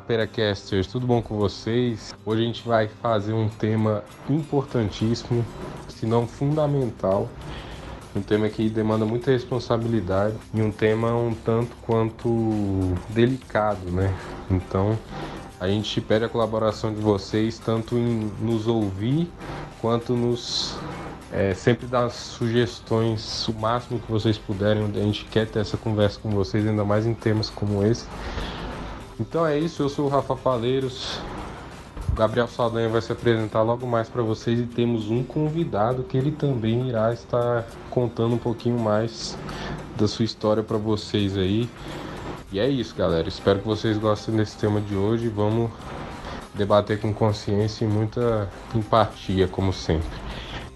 Peracasters, tudo bom com vocês? Hoje a gente vai fazer um tema importantíssimo, se não fundamental, um tema que demanda muita responsabilidade e um tema um tanto quanto delicado, né? Então, a gente pede a colaboração de vocês tanto em nos ouvir quanto nos é, sempre dar sugestões o máximo que vocês puderem. A gente quer ter essa conversa com vocês, ainda mais em temas como esse. Então é isso, eu sou o Rafa Faleiros. Gabriel Saldanha vai se apresentar logo mais para vocês e temos um convidado que ele também irá estar contando um pouquinho mais da sua história para vocês aí. E é isso, galera. Espero que vocês gostem desse tema de hoje. Vamos debater com consciência e muita empatia, como sempre.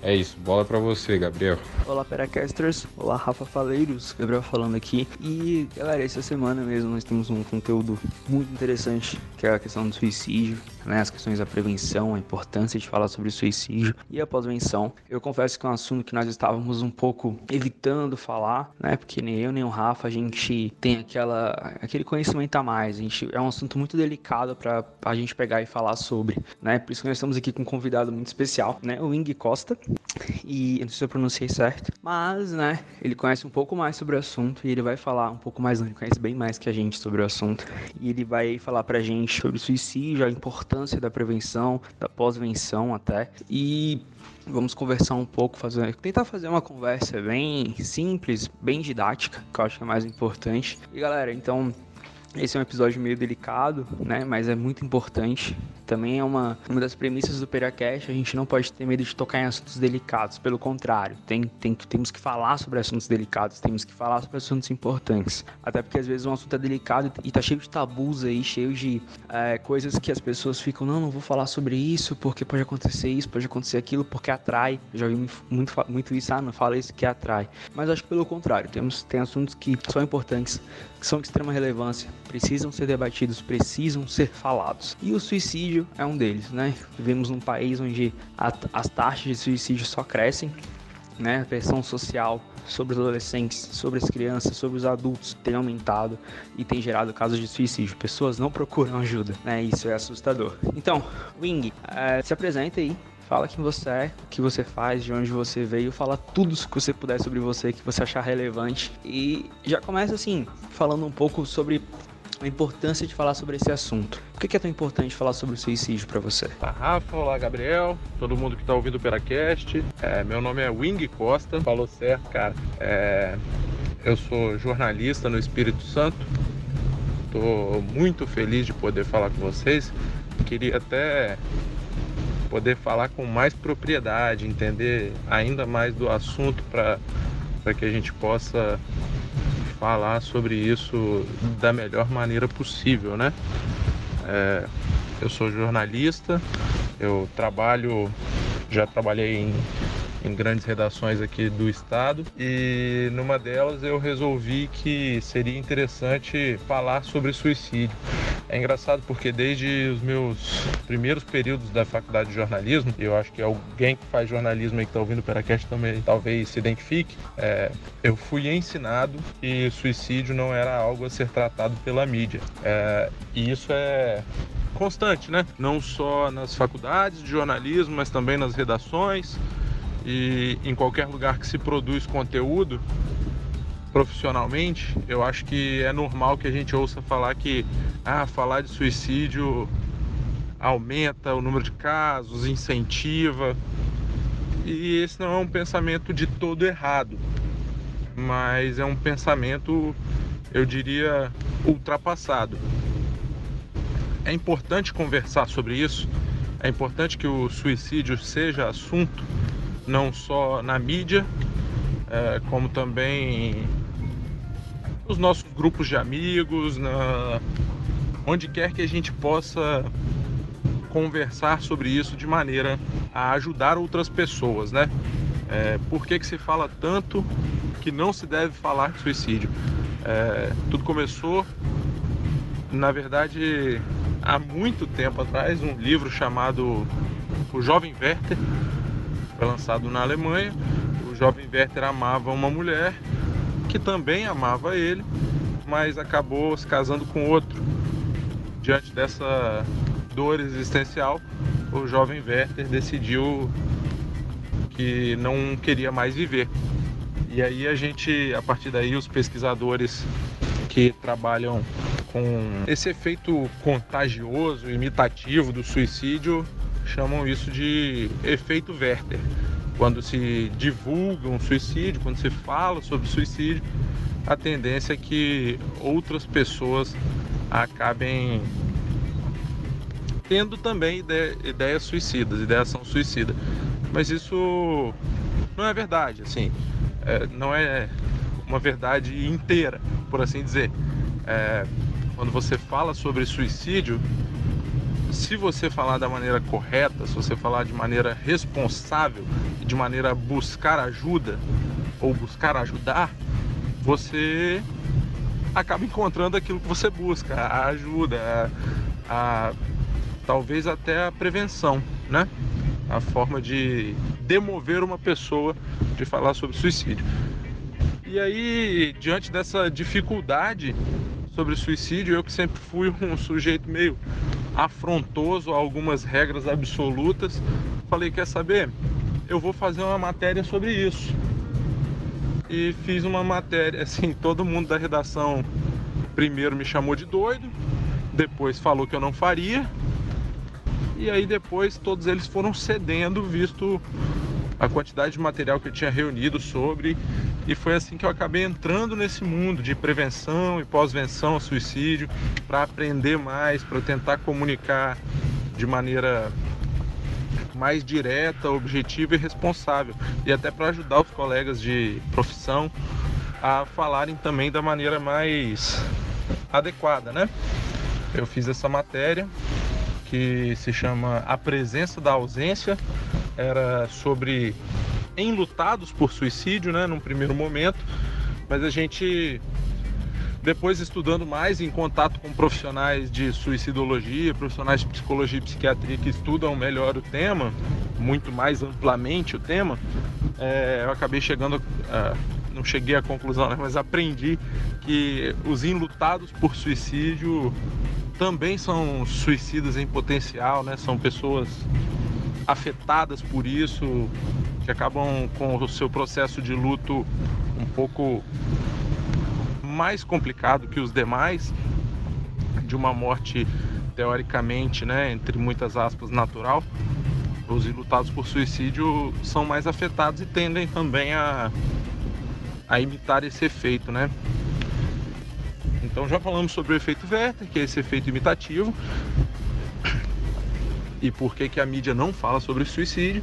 É isso, bola para você, Gabriel. Olá, Peracasters. Olá, Rafa Faleiros. Gabriel falando aqui. E, galera, essa semana mesmo nós temos um conteúdo muito interessante, que é a questão do suicídio, né? As questões da prevenção, a importância de falar sobre suicídio e a pós-venção. Eu confesso que é um assunto que nós estávamos um pouco evitando falar, né? Porque nem eu nem o Rafa, a gente tem aquela, aquele conhecimento a mais. A gente, é um assunto muito delicado para a gente pegar e falar sobre, né? Por isso que nós estamos aqui com um convidado muito especial, né? O Wing Costa. E eu não sei se eu pronunciei certo, mas, né, ele conhece um pouco mais sobre o assunto e ele vai falar um pouco mais, ele conhece bem mais que a gente sobre o assunto. E ele vai falar pra gente sobre suicídio, a importância da prevenção, da pós-venção até. E vamos conversar um pouco, fazer, tentar fazer uma conversa bem simples, bem didática, que eu acho que é mais importante. E galera, então esse é um episódio meio delicado, né? Mas é muito importante. Também é uma, uma das premissas do Peracast. A gente não pode ter medo de tocar em assuntos delicados. Pelo contrário, tem, tem, temos que falar sobre assuntos delicados, temos que falar sobre assuntos importantes. Até porque às vezes um assunto é delicado e tá cheio de tabus aí, cheio de é, coisas que as pessoas ficam, não, não vou falar sobre isso porque pode acontecer isso, pode acontecer aquilo, porque atrai. Eu já ouvi muito, muito isso, ah, não fala isso que atrai. Mas acho que pelo contrário, temos, tem assuntos que são importantes, que são de extrema relevância, precisam ser debatidos, precisam ser falados. E o suicídio é um deles, né? Vivemos num país onde a, as taxas de suicídio só crescem, né? A pressão social sobre os adolescentes, sobre as crianças, sobre os adultos tem aumentado e tem gerado casos de suicídio. Pessoas não procuram ajuda, né? Isso é assustador. Então, Wing, é, se apresenta aí, Fala quem você é, o que você faz, de onde você veio, fala tudo que você puder sobre você, que você achar relevante. E já começa assim, falando um pouco sobre a importância de falar sobre esse assunto. Por que é tão importante falar sobre o suicídio para você? Olá, Rafa, olá, Gabriel, todo mundo que está ouvindo o Peracast. É, meu nome é Wing Costa, falou certo, cara. É, eu sou jornalista no Espírito Santo. Estou muito feliz de poder falar com vocês. Queria até poder falar com mais propriedade, entender ainda mais do assunto para que a gente possa falar sobre isso da melhor maneira possível, né? É, eu sou jornalista, eu trabalho, já trabalhei em em grandes redações aqui do estado e numa delas eu resolvi que seria interessante falar sobre suicídio. É engraçado porque desde os meus primeiros períodos da faculdade de jornalismo, eu acho que alguém que faz jornalismo aí que está ouvindo o Peracast também talvez se identifique, é, eu fui ensinado que suicídio não era algo a ser tratado pela mídia. É, e isso é constante, né? Não só nas faculdades de jornalismo, mas também nas redações e em qualquer lugar que se produz conteúdo profissionalmente, eu acho que é normal que a gente ouça falar que ah, falar de suicídio aumenta o número de casos, incentiva. E esse não é um pensamento de todo errado, mas é um pensamento, eu diria, ultrapassado. É importante conversar sobre isso, é importante que o suicídio seja assunto não só na mídia, é, como também nos nossos grupos de amigos, na... onde quer que a gente possa conversar sobre isso de maneira a ajudar outras pessoas, né? É, por que, que se fala tanto que não se deve falar de suicídio? É, tudo começou, na verdade, há muito tempo atrás, um livro chamado O Jovem Werther, foi lançado na Alemanha. O jovem Werther amava uma mulher que também amava ele, mas acabou se casando com outro. diante dessa dor existencial, o jovem Werther decidiu que não queria mais viver. E aí a gente, a partir daí, os pesquisadores que trabalham com esse efeito contagioso, imitativo do suicídio, chamam isso de efeito Werther. Quando se divulga um suicídio, quando se fala sobre suicídio, a tendência é que outras pessoas acabem tendo também ideia, ideias suicidas, ideação suicida. Mas isso não é verdade, assim, é, não é uma verdade inteira, por assim dizer. É, quando você fala sobre suicídio, se você falar da maneira correta, se você falar de maneira responsável e de maneira a buscar ajuda ou buscar ajudar, você acaba encontrando aquilo que você busca, a ajuda, a, a talvez até a prevenção, né? A forma de demover uma pessoa de falar sobre suicídio. E aí, diante dessa dificuldade sobre suicídio, eu que sempre fui um sujeito meio afrontoso a algumas regras absolutas, falei: quer saber? Eu vou fazer uma matéria sobre isso. E fiz uma matéria, assim, todo mundo da redação primeiro me chamou de doido, depois falou que eu não faria, e aí depois todos eles foram cedendo, visto a quantidade de material que eu tinha reunido sobre e foi assim que eu acabei entrando nesse mundo de prevenção e pós-venção ao suicídio para aprender mais, para tentar comunicar de maneira mais direta, objetiva e responsável e até para ajudar os colegas de profissão a falarem também da maneira mais adequada, né? Eu fiz essa matéria que se chama A Presença da Ausência, era sobre enlutados por suicídio, né, num primeiro momento, mas a gente depois estudando mais em contato com profissionais de suicidologia, profissionais de psicologia e psiquiatria que estudam melhor o tema, muito mais amplamente o tema, é, eu acabei chegando, não cheguei à conclusão, né, mas aprendi que os enlutados por suicídio também são suicidas em potencial, né? São pessoas afetadas por isso, que acabam com o seu processo de luto um pouco mais complicado que os demais, de uma morte teoricamente, né, entre muitas aspas, natural. Os ilutados por suicídio são mais afetados e tendem também a, a imitar esse efeito, né? Então já falamos sobre o efeito Werther, que é esse efeito imitativo, e por que, que a mídia não fala sobre suicídio.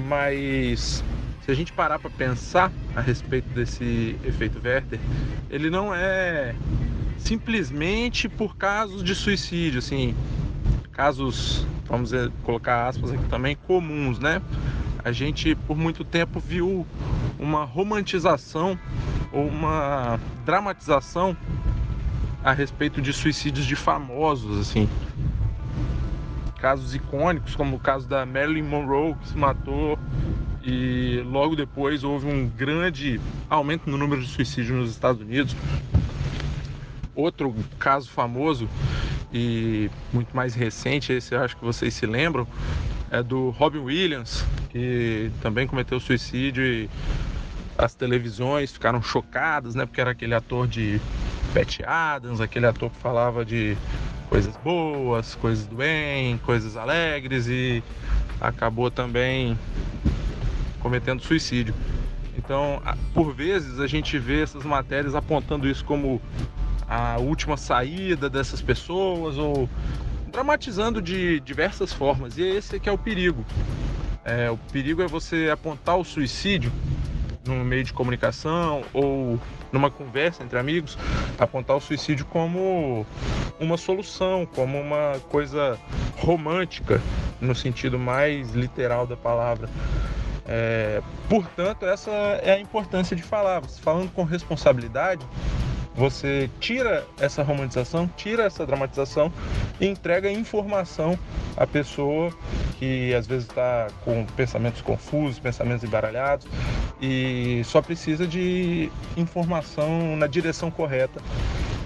Mas se a gente parar para pensar a respeito desse efeito Werther, ele não é simplesmente por casos de suicídio, assim, casos, vamos dizer, colocar aspas aqui também, comuns, né? A gente por muito tempo viu uma romantização ou uma dramatização a respeito de suicídios de famosos, assim. Casos icônicos, como o caso da Marilyn Monroe, que se matou e logo depois houve um grande aumento no número de suicídios nos Estados Unidos. Outro caso famoso e muito mais recente, esse eu acho que vocês se lembram, é do Robin Williams, que também cometeu suicídio e as televisões ficaram chocadas, né? Porque era aquele ator de Pat Adams, aquele ator que falava de coisas boas, coisas do bem, coisas alegres e acabou também cometendo suicídio. Então, por vezes a gente vê essas matérias apontando isso como a última saída dessas pessoas ou dramatizando de diversas formas. E esse é que é o perigo. É, o perigo é você apontar o suicídio num meio de comunicação ou numa conversa entre amigos, apontar o suicídio como uma solução, como uma coisa romântica, no sentido mais literal da palavra. É, portanto, essa é a importância de falar. Falando com responsabilidade, você tira essa romantização, tira essa dramatização e entrega informação à pessoa que às vezes está com pensamentos confusos, pensamentos embaralhados e só precisa de informação na direção correta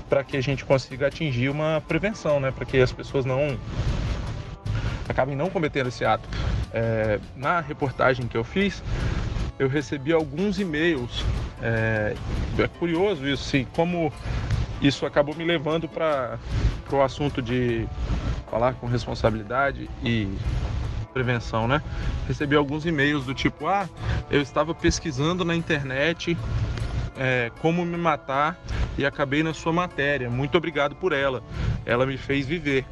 para que a gente consiga atingir uma prevenção, né? Para que as pessoas não acabem não cometendo esse ato. É, na reportagem que eu fiz, eu recebi alguns e-mails. É, é curioso isso, sim, como isso acabou me levando para o assunto de falar com responsabilidade e prevenção, né? Recebi alguns e-mails do tipo: ah, eu estava pesquisando na internet é, como me matar e acabei na sua matéria. Muito obrigado por ela. Ela me fez viver.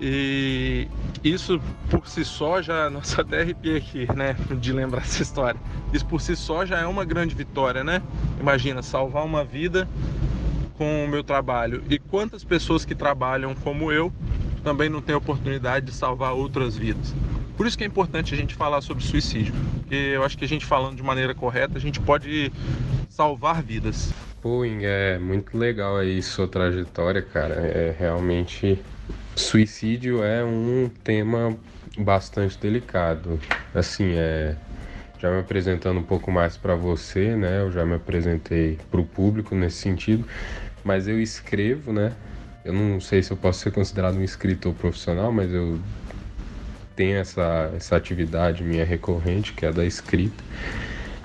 E isso por si só já, nossa, até aqui, né, de lembrar essa história. Isso por si só já é uma grande vitória, né? Imagina, salvar uma vida com o meu trabalho. E quantas pessoas que trabalham como eu também não têm oportunidade de salvar outras vidas. Por isso que é importante a gente falar sobre suicídio, porque eu acho que a gente falando de maneira correta, a gente pode salvar vidas. Pô, é muito legal aí sua trajetória, cara. É realmente Suicídio é um tema bastante delicado. Assim, é já me apresentando um pouco mais para você, né? Eu já me apresentei para o público nesse sentido, mas eu escrevo, né? Eu não sei se eu posso ser considerado um escritor profissional, mas eu tenho essa, essa atividade minha recorrente, que é da escrita.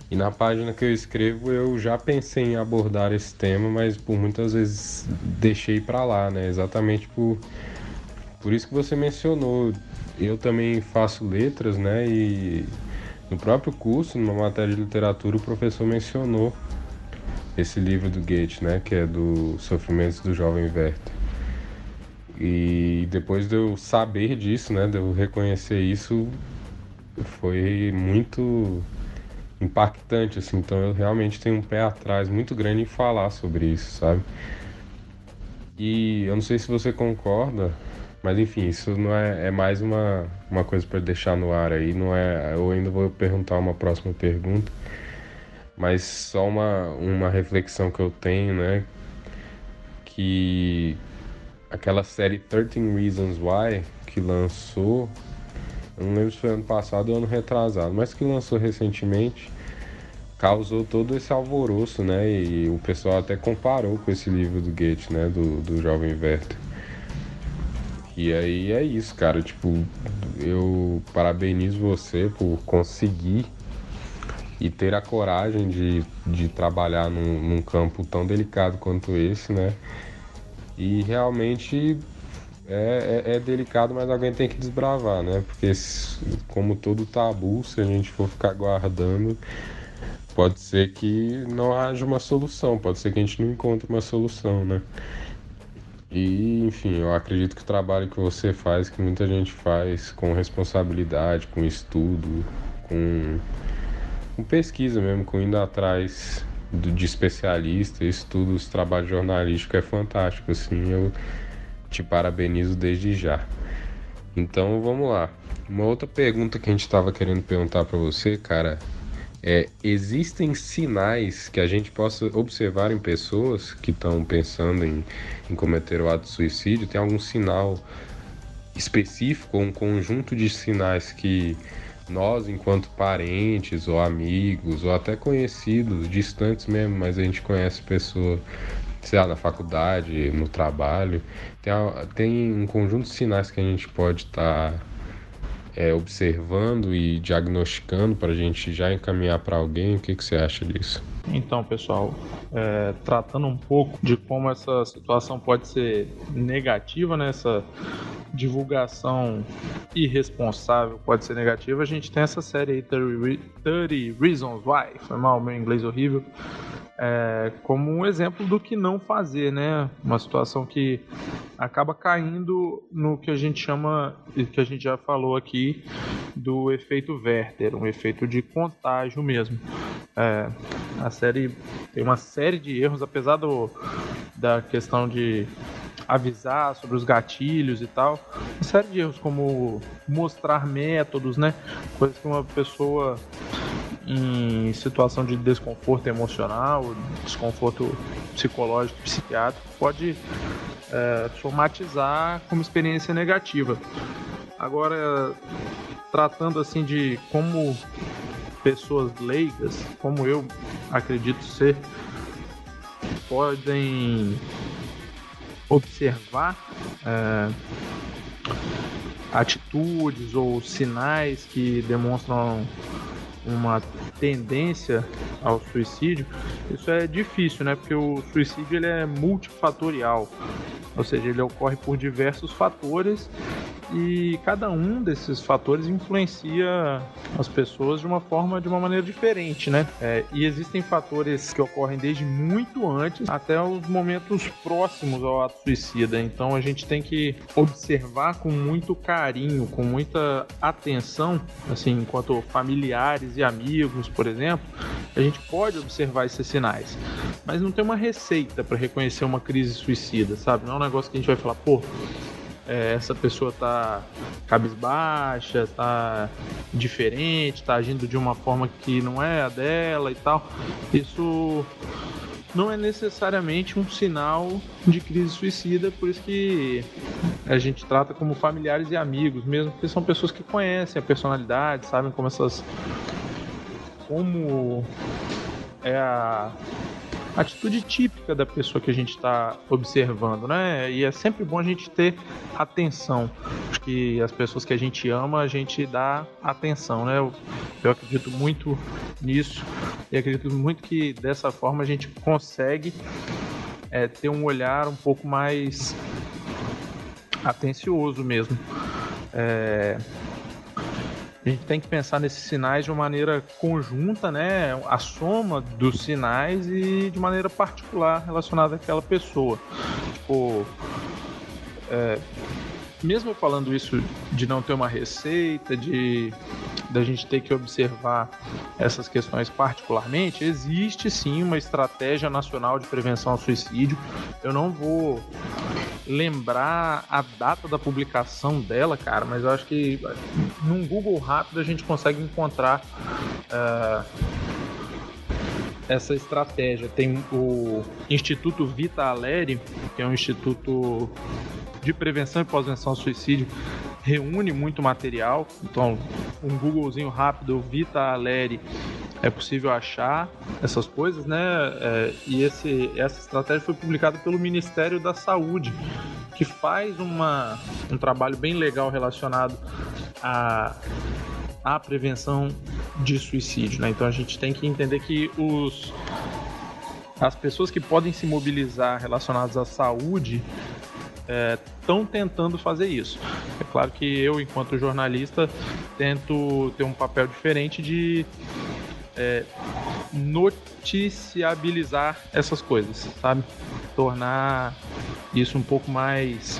E na página que eu escrevo eu já pensei em abordar esse tema, mas por muitas vezes deixei para lá, né? Exatamente por por isso que você mencionou, eu também faço letras, né? E no próprio curso, numa matéria de literatura, o professor mencionou esse livro do Goethe, né? Que é do Sofrimentos do Jovem Werther. E depois de eu saber disso, né? De eu reconhecer isso, foi muito impactante, assim. Então eu realmente tenho um pé atrás muito grande em falar sobre isso, sabe? E eu não sei se você concorda, mas enfim, isso não é, é mais uma, uma coisa para deixar no ar aí. Não é, eu ainda vou perguntar uma próxima pergunta, mas só uma, uma reflexão que eu tenho, né? Que aquela série 13 Reasons Why que lançou, eu não lembro se foi ano passado ou ano retrasado, mas que lançou recentemente, causou todo esse alvoroço, né? E o pessoal até comparou com esse livro do Goethe, né? Do, do Jovem Werther. E aí é isso, cara. Tipo, eu parabenizo você por conseguir e ter a coragem de, de trabalhar num, num campo tão delicado quanto esse, né? E realmente é, é, é, delicado, mas alguém tem que desbravar, né? Porque, como todo tabu, se a gente for ficar guardando, pode ser que não haja uma solução, pode ser que a gente não encontre uma solução, né? E, enfim, eu acredito que o trabalho que você faz, que muita gente faz com responsabilidade, com estudo, com, com pesquisa mesmo, com indo atrás de especialista, estudos, trabalho jornalístico é fantástico, assim, eu te parabenizo desde já. Então, vamos lá. Uma outra pergunta que a gente estava querendo perguntar para você, cara, é, existem sinais que a gente possa observar em pessoas que estão pensando em, em cometer o ato de suicídio? Tem algum sinal específico, um conjunto de sinais que nós, enquanto parentes ou amigos ou até conhecidos, distantes mesmo, mas a gente conhece pessoa, sei lá, na faculdade, no trabalho, tem, tem um conjunto de sinais que a gente pode estar. Tá é, observando e diagnosticando para a gente já encaminhar para alguém? O que, que você acha disso? Então, pessoal, é, tratando um pouco de como essa situação pode ser negativa, né, essa divulgação irresponsável pode ser negativa, a gente tem essa série aí, 30, 30 Reasons Why, foi mal, meu inglês horrível, é, como um exemplo do que não fazer, né? Uma situação que acaba caindo no que a gente chama, que a gente já falou aqui, do efeito Werther, um efeito de contágio mesmo. É, a série tem uma série de erros, apesar do, da questão de avisar sobre os gatilhos e tal. Uma série de erros, como mostrar métodos, né? Coisas que uma pessoa em situação de desconforto emocional, desconforto psicológico, psiquiátrico, pode é, somatizar como experiência negativa. Agora, tratando assim de como pessoas leigas, como eu acredito ser, podem observar é, atitudes ou sinais que demonstram uma tendência ao suicídio, isso é difícil, né? Porque o suicídio ele é multifatorial, ou seja, ele ocorre por diversos fatores e cada um desses fatores influencia as pessoas de uma forma, de uma maneira diferente, né? É, e existem fatores que ocorrem desde muito antes até os momentos próximos ao ato suicida. Então a gente tem que observar com muito carinho, com muita atenção, assim, enquanto familiares e amigos, por exemplo, a gente pode observar esses sinais, mas não tem uma receita para reconhecer uma crise suicida, sabe? Não é um negócio que a gente vai falar, pô é, essa pessoa tá cabisbaixa, tá diferente, tá agindo de uma forma que não é a dela e tal. Isso não é necessariamente um sinal de crise suicida, por isso que a gente trata como familiares e amigos, mesmo porque são pessoas que conhecem a personalidade, sabem como essas como é a atitude típica da pessoa que a gente está observando, né? E é sempre bom a gente ter atenção. Que as pessoas que a gente ama, a gente dá atenção, né? Eu, eu acredito muito nisso e acredito muito que dessa forma a gente consegue é, ter um olhar um pouco mais atencioso mesmo. É, a gente tem que pensar nesses sinais de uma maneira conjunta, né? A soma dos sinais e de maneira particular relacionada àquela pessoa. Tipo, é, mesmo falando isso de não ter uma receita, de da gente ter que observar essas questões particularmente, existe sim uma estratégia nacional de prevenção ao suicídio. Eu não vou lembrar a data da publicação dela, cara, mas eu acho que num Google rápido a gente consegue encontrar uh, essa estratégia. Tem o Instituto Vita Aleri, que é um instituto de prevenção e pós-venção ao suicídio, reúne muito material. Então, um Googlezinho rápido, Vita Aleri, é possível achar essas coisas, né? É, e esse, essa estratégia foi publicada pelo Ministério da Saúde, que faz uma, um trabalho bem legal relacionado a a prevenção de suicídio, né? Então a gente tem que entender que os as pessoas que podem se mobilizar relacionadas à saúde estão é, tentando fazer isso. É claro que eu, enquanto jornalista, tento ter um papel diferente de é, noticiabilizar essas coisas, sabe? Tornar isso um pouco mais.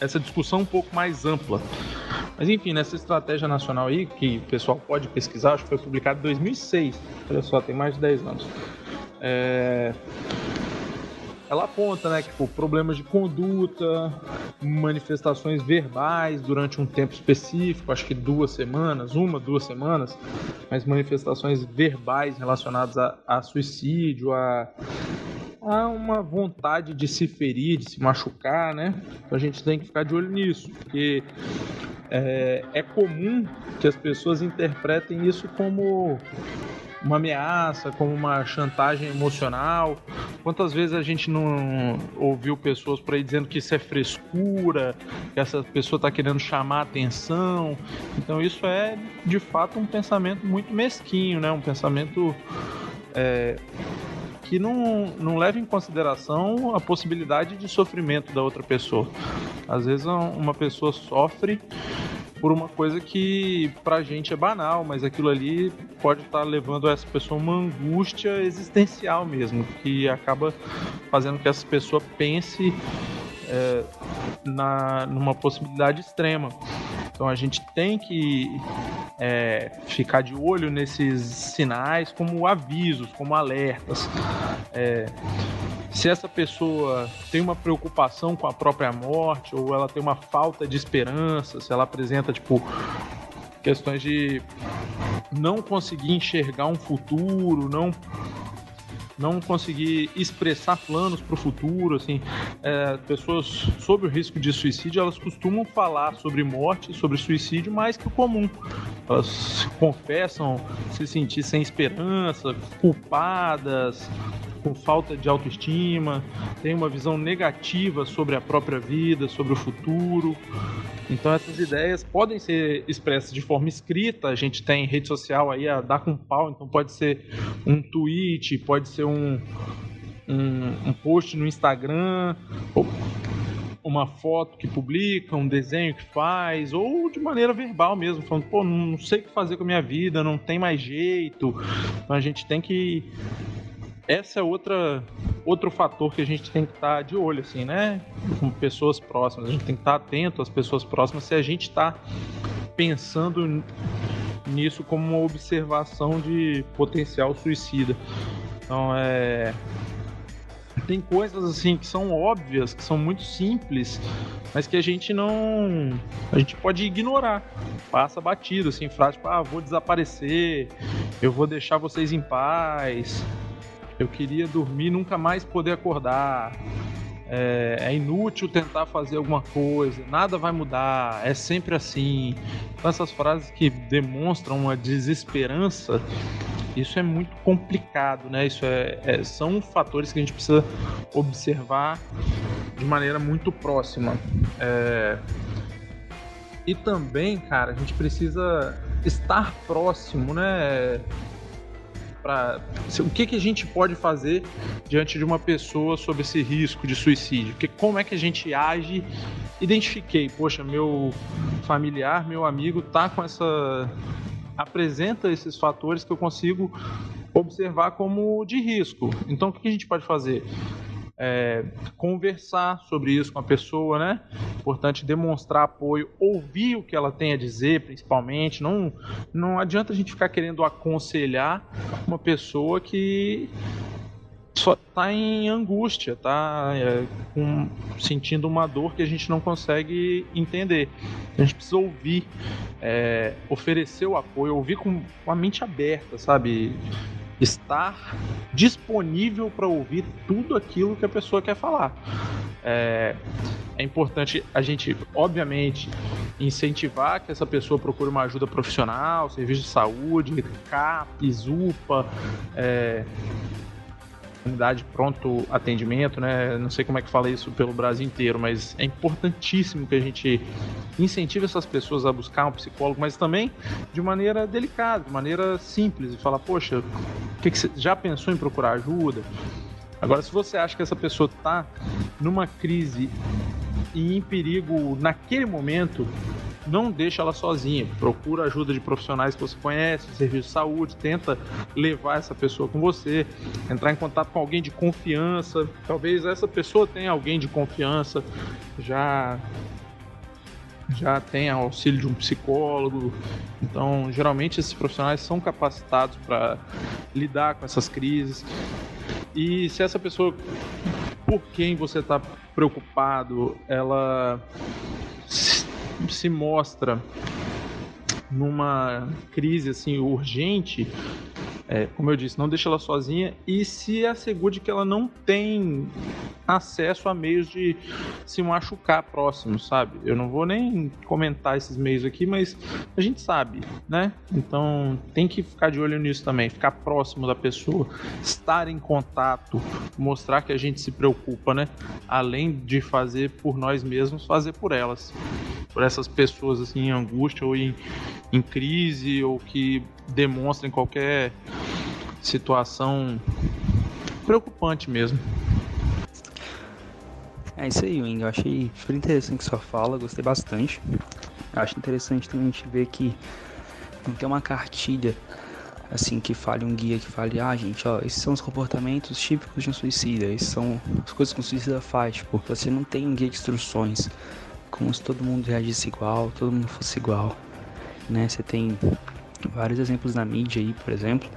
essa discussão um pouco mais ampla. Mas enfim, nessa estratégia nacional aí, que o pessoal pode pesquisar, acho que foi publicado em 2006, olha só, tem mais de 10 anos. É, ela aponta, né, tipo, problemas de conduta, manifestações verbais durante um tempo específico, acho que duas semanas, uma, duas semanas, mas manifestações verbais relacionadas a, a suicídio, a, a uma vontade de se ferir, de se machucar, né? Então a gente tem que ficar de olho nisso, porque é, é comum que as pessoas interpretem isso como uma ameaça, como uma chantagem emocional. Quantas vezes a gente não ouviu pessoas por aí dizendo que isso é frescura, que essa pessoa está querendo chamar atenção. Então isso é de fato um pensamento muito mesquinho, né? Um pensamento é, que não, não leva em consideração a possibilidade de sofrimento da outra pessoa. Às vezes uma pessoa sofre por uma coisa que pra gente é banal, mas aquilo ali pode estar tá levando essa pessoa uma angústia existencial mesmo, que acaba fazendo que essa pessoa pense é, na, numa possibilidade extrema. Então a gente tem que é, ficar de olho nesses sinais como avisos, como alertas. É, se essa pessoa tem uma preocupação com a própria morte ou ela tem uma falta de esperança, se ela apresenta tipo questões de não conseguir enxergar um futuro, não não conseguir expressar planos para o futuro, assim, é, pessoas sobre o risco de suicídio, elas costumam falar sobre morte, sobre suicídio mais que o comum. elas se confessam se sentir sem esperança, culpadas, com falta de autoestima, têm uma visão negativa sobre a própria vida, sobre o futuro. Então essas ideias podem ser expressas de forma escrita, a gente tem rede social aí a dar com pau, então pode ser um tweet, pode ser um, um, um post no Instagram, uma foto que publica, um desenho que faz, ou de maneira verbal mesmo, falando, pô, não sei o que fazer com a minha vida, não tem mais jeito. Então a gente tem que. Essa é outra outro fator que a gente tem que estar tá de olho, assim, né? Com pessoas próximas. A gente tem que estar tá atento às pessoas próximas se a gente está pensando nisso como uma observação de potencial suicida. Então é tem coisas assim que são óbvias, que são muito simples, mas que a gente não. A gente pode ignorar. Passa batido, assim, frase tipo, ah, vou desaparecer, eu vou deixar vocês em paz, eu queria dormir nunca mais poder acordar. É, é, inútil tentar fazer alguma coisa, nada vai mudar, é sempre assim. Então, essas frases que demonstram uma desesperança isso é muito complicado, né? Isso é, é, são fatores que a gente precisa observar de maneira muito próxima. É... E também, cara, a gente precisa estar próximo, né? Pra... O que, que a gente pode fazer diante de uma pessoa sob esse risco de suicídio? Que, como é que a gente age? Identifiquei, poxa, meu familiar, meu amigo tá com essa apresenta esses fatores que eu consigo observar como de risco. Então, o que a gente pode fazer? É, conversar sobre isso com a pessoa, né? Importante demonstrar apoio, ouvir o que ela tem a dizer, principalmente. Não, não adianta a gente ficar querendo aconselhar uma pessoa que só está em angústia, tá é, sentindo uma dor que a gente não consegue entender. A gente precisa ouvir, é, oferecer o apoio, ouvir com, com a mente aberta, sabe? Estar disponível para ouvir tudo aquilo que a pessoa quer falar. É, é importante a gente, obviamente, incentivar que essa pessoa procure uma ajuda profissional, serviço de saúde, CAPES, UPA, é, unidade pronto atendimento, né? Não sei como é que fala isso pelo Brasil inteiro, mas é importantíssimo que a gente incentive essas pessoas a buscar um psicólogo, mas também de maneira delicada, de maneira simples, e falar, poxa, que que você já pensou em procurar ajuda? Agora, se você acha que essa pessoa está numa crise e em perigo naquele momento, não deixa ela sozinha. Procura ajuda de profissionais que você conhece, serviço de saúde, tenta levar essa pessoa com você, entrar em contato com alguém de confiança. Talvez essa pessoa tenha alguém de confiança, já já tenha auxílio de um psicólogo. Então, geralmente esses profissionais são capacitados para lidar com essas crises. E se essa pessoa por quem você está preocupado, ela se mostra numa crise assim urgente, é, como eu disse, não deixe ela sozinha e se assegure que ela não tem acesso a meios de se machucar próximo, sabe? Eu não vou nem comentar esses meios aqui, mas a gente sabe, né? Então tem que ficar de olho nisso também, ficar próximo da pessoa, estar em contato, mostrar que a gente se preocupa, né? Além de fazer por nós mesmos, fazer por elas, por essas pessoas assim em angústia ou em, em crise ou que demonstrem qualquer situação preocupante mesmo. É isso aí, Wing. Eu achei super interessante sua fala, gostei bastante. Eu acho interessante também a gente ver que não tem uma cartilha assim que fale um guia que fale, ah, gente, ó, esses são os comportamentos típicos de um suicida, esses são as coisas que um suicida faz, tipo, você não tem um guia de instruções, como se todo mundo reagisse igual, todo mundo fosse igual, né? Você tem vários exemplos na mídia aí, por exemplo,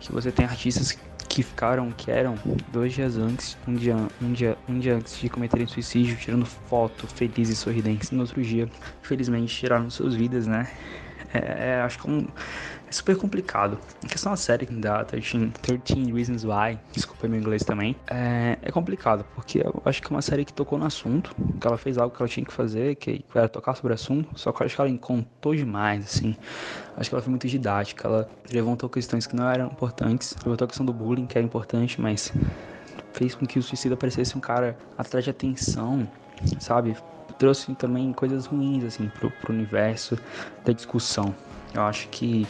que você tem artistas que ficaram, que eram dois dias antes, um dia, um dia, um dia antes de cometerem suicídio, tirando foto felizes e sorridentes. No outro dia, felizmente, tiraram suas vidas, né? É, é acho que é um, é super complicado. A questão da série da 13, 13 Reasons Why, desculpa meu inglês também, é, é, complicado, porque eu acho que é uma série que tocou no assunto, que ela fez algo que ela tinha que fazer, que era tocar sobre o assunto, só que eu acho que ela contou demais, assim. Acho que ela foi muito didática, ela levantou questões que não eram importantes, levantou a questão do bullying, que é importante, mas fez com que o suicida parecesse um cara atrás de atenção, sabe? Trouxe também coisas ruins, assim, pro, pro universo da discussão. Eu acho que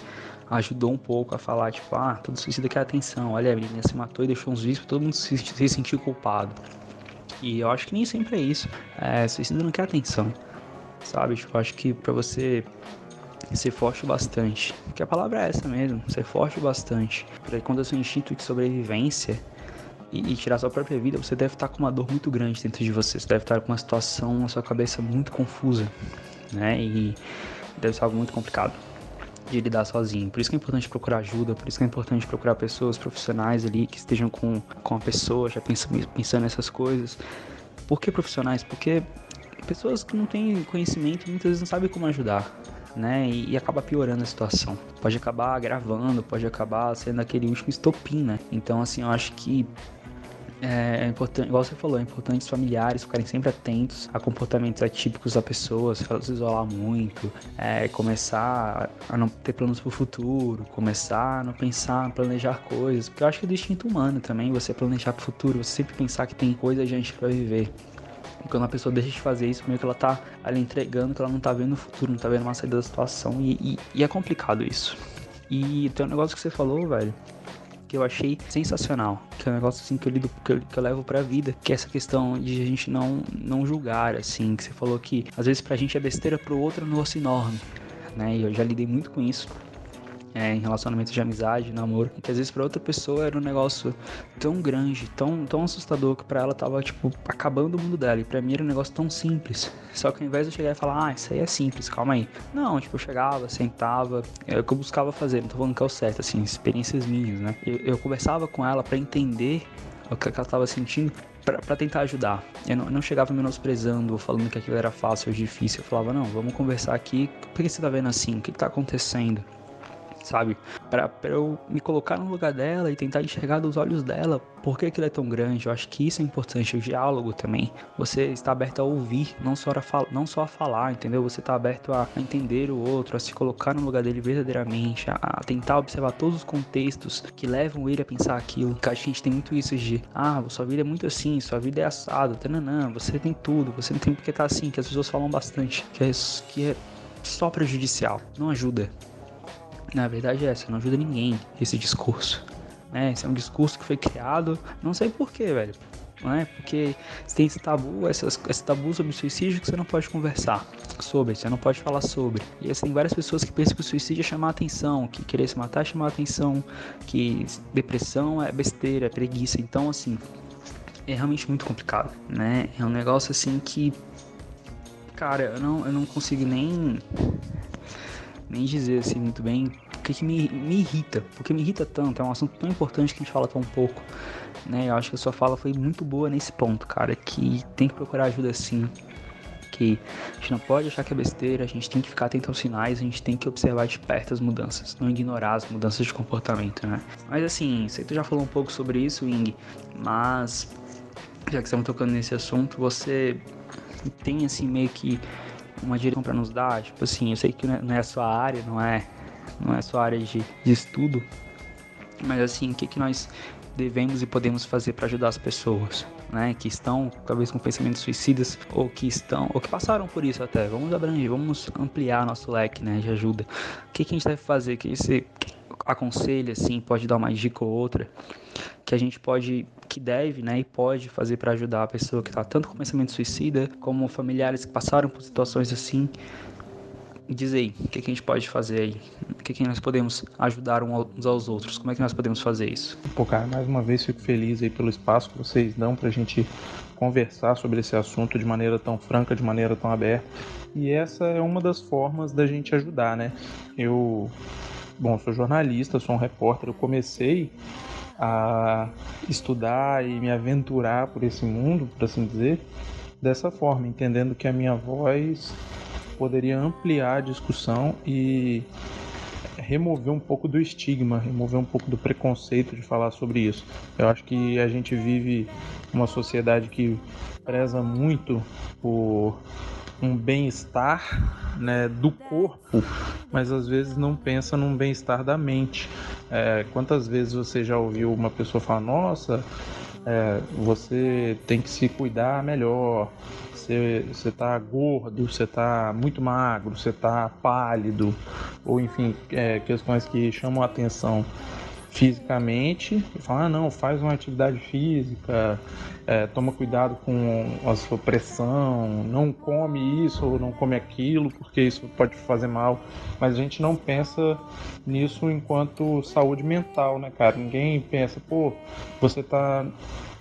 ajudou um pouco a falar, tipo, ah, todo suicida quer atenção, olha, a menina se matou e deixou uns vídeos pra todo mundo se, se sentir culpado. E eu acho que nem sempre é isso. É, suicida não quer atenção, sabe? Tipo, acho que pra você ser forte bastante, que a palavra é essa mesmo, ser forte bastante, quando é seu instinto de sobrevivência e, tirar sua própria vida, você deve estar com uma dor muito grande dentro de você, você deve estar com uma situação na sua cabeça muito confusa, né? E deve ser algo muito complicado de lidar sozinho. Por isso que é importante procurar ajuda, por isso que é importante procurar pessoas profissionais ali que estejam com, com a pessoa, já pensando, pensando nessas coisas. Por que profissionais? Porque pessoas que não têm conhecimento muitas vezes não sabem como ajudar. Né, e, e, acaba piorando a situação. Pode acabar agravando, pode acabar sendo aquele último estopim, né? Então, assim, eu acho que é, é importante, igual você falou, é importante os familiares ficarem sempre atentos a comportamentos atípicos da pessoa, se ela se isolar muito, é, começar a não ter planos para o futuro, começar a não pensar, planejar coisas, porque eu acho que é do instinto humano também você planejar para o futuro, você sempre pensar que tem coisa gente para viver. E quando a pessoa deixa de fazer isso, meio que ela tá ali entregando que ela não tá vendo o futuro, não tá vendo uma saída da situação, e, e, e é complicado isso. E tem um negócio que você falou, velho, que eu achei sensacional, que é um negócio assim que eu, lido, que eu, que eu levo pra vida, que é essa questão de a gente não, não julgar, assim, que você falou que às vezes pra gente é besteira, pro outro é um negócio enorme, né? E eu já lidei muito com isso é, em relacionamentos de amizade, namoro, que às vezes para outra pessoa era um negócio tão grande, tão, tão assustador que para ela tava tipo acabando o mundo dela e para mim era um negócio tão simples. Só que ao invés de eu chegar e falar, ah, isso aí é simples, calma aí. Não, tipo, eu chegava, sentava, é o que eu buscava fazer, não tô falando que é o certo, assim, experiências minhas, né? Eu, eu conversava com ela para entender o que ela tava sentindo para tentar ajudar. Eu não, não, chegava menosprezando ou falando que aquilo era fácil ou difícil. Eu falava, não, vamos conversar aqui. Por que você tá vendo assim? O que, que tá acontecendo? Sabe? Para eu me colocar no lugar dela e tentar enxergar dos olhos dela por que aquilo é tão grande. Eu acho que isso é importante, o diálogo também. Você está aberto a ouvir, não só a, fal não só a falar, entendeu? Você está aberto a, entender o outro, a se colocar no lugar dele verdadeiramente, a, tentar observar todos os contextos que levam ele a pensar aquilo. Que a gente tem muito isso de, ah, sua vida é muito assim, sua vida é assado, tananã, você tem tudo, você não tem porque tá assim, que as pessoas falam bastante, que é, que é só prejudicial, não ajuda. Na verdade é essa, não ajuda ninguém esse discurso. Né? Esse é um discurso que foi criado, não sei porquê, velho. Não é? Porque tem esse tabu, essas, esse tabu sobre suicídio que você não pode conversar sobre, você não pode falar sobre. E assim, tem várias pessoas que pensam que o suicídio é chamar atenção, que querer se matar é chamar atenção, que depressão é besteira, é preguiça. Então, assim, é realmente muito complicado, né? É um negócio assim que. Cara, eu não, eu não consigo nem nem dizer assim muito bem o que, que me, me irrita, porque me irrita tanto, é um assunto tão importante que a gente fala tão pouco, né? Eu acho que a sua fala foi muito boa nesse ponto, cara, que tem que procurar ajuda sim, que a gente não pode achar que é besteira, a gente tem que ficar atento aos sinais, a gente tem que observar de perto as mudanças, não ignorar as mudanças de comportamento, né? Mas assim, sei que tu já falou um pouco sobre isso, Wing, mas já que estamos tocando nesse assunto, você tem assim meio que uma direção para nos dar? Tipo assim, eu sei que não é a sua área, não é, não é a sua área de, de estudo, mas assim, o que, que nós devemos e podemos fazer para ajudar as pessoas, né, que estão talvez com pensamentos suicidas ou que estão ou que passaram por isso até. Vamos abranger, vamos ampliar nosso leque, né, de ajuda. O que, que a gente deve fazer? Que você aconselha assim, pode dar uma dica ou outra que a gente pode, que deve, né, e pode fazer para ajudar a pessoa que está tanto com pensamento suicida, como familiares que passaram por situações assim. Diz aí, o que, que, a gente pode fazer aí? O que, que nós podemos ajudar uns aos outros? Como é que nós podemos fazer isso? Pô, cara, mais uma vez fico feliz aí pelo espaço que vocês dão para a gente conversar sobre esse assunto de maneira tão franca, de maneira tão aberta. E essa é uma das formas da gente ajudar, né? Eu, bom, sou jornalista, sou um repórter, eu comecei a estudar e me aventurar por esse mundo, por assim dizer, dessa forma, entendendo que a minha voz poderia ampliar a discussão e remover um pouco do estigma, remover um pouco do preconceito de falar sobre isso. Eu acho que a gente vive uma sociedade que preza muito por um bem-estar né, do corpo, mas às vezes não pensa num bem-estar da mente. É, quantas vezes você já ouviu uma pessoa falar: Nossa, é, você tem que se cuidar melhor, você, você tá gordo, você tá muito magro, você tá pálido, ou enfim, é, questões que chamam a atenção fisicamente e fala, ah, não, faz uma atividade física, é, toma cuidado com a sua pressão, não come isso ou não come aquilo, porque isso pode fazer mal. Mas a gente não pensa nisso enquanto saúde mental, né, cara? Ninguém pensa, pô, você tá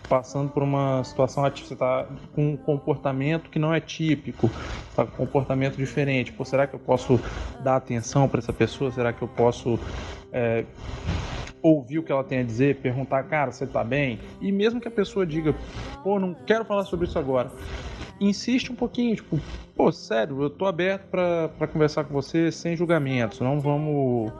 passando por uma situação atípica, você está com um comportamento que não é típico, está com um comportamento diferente. Pô, será que eu posso dar atenção para essa pessoa? Será que eu posso é, ouvir o que ela tem a dizer, perguntar, cara, você tá bem? E mesmo que a pessoa diga, pô, não quero falar sobre isso agora, insiste um pouquinho, tipo, pô, sério, eu tô aberto para conversar com você sem julgamentos, não vamos,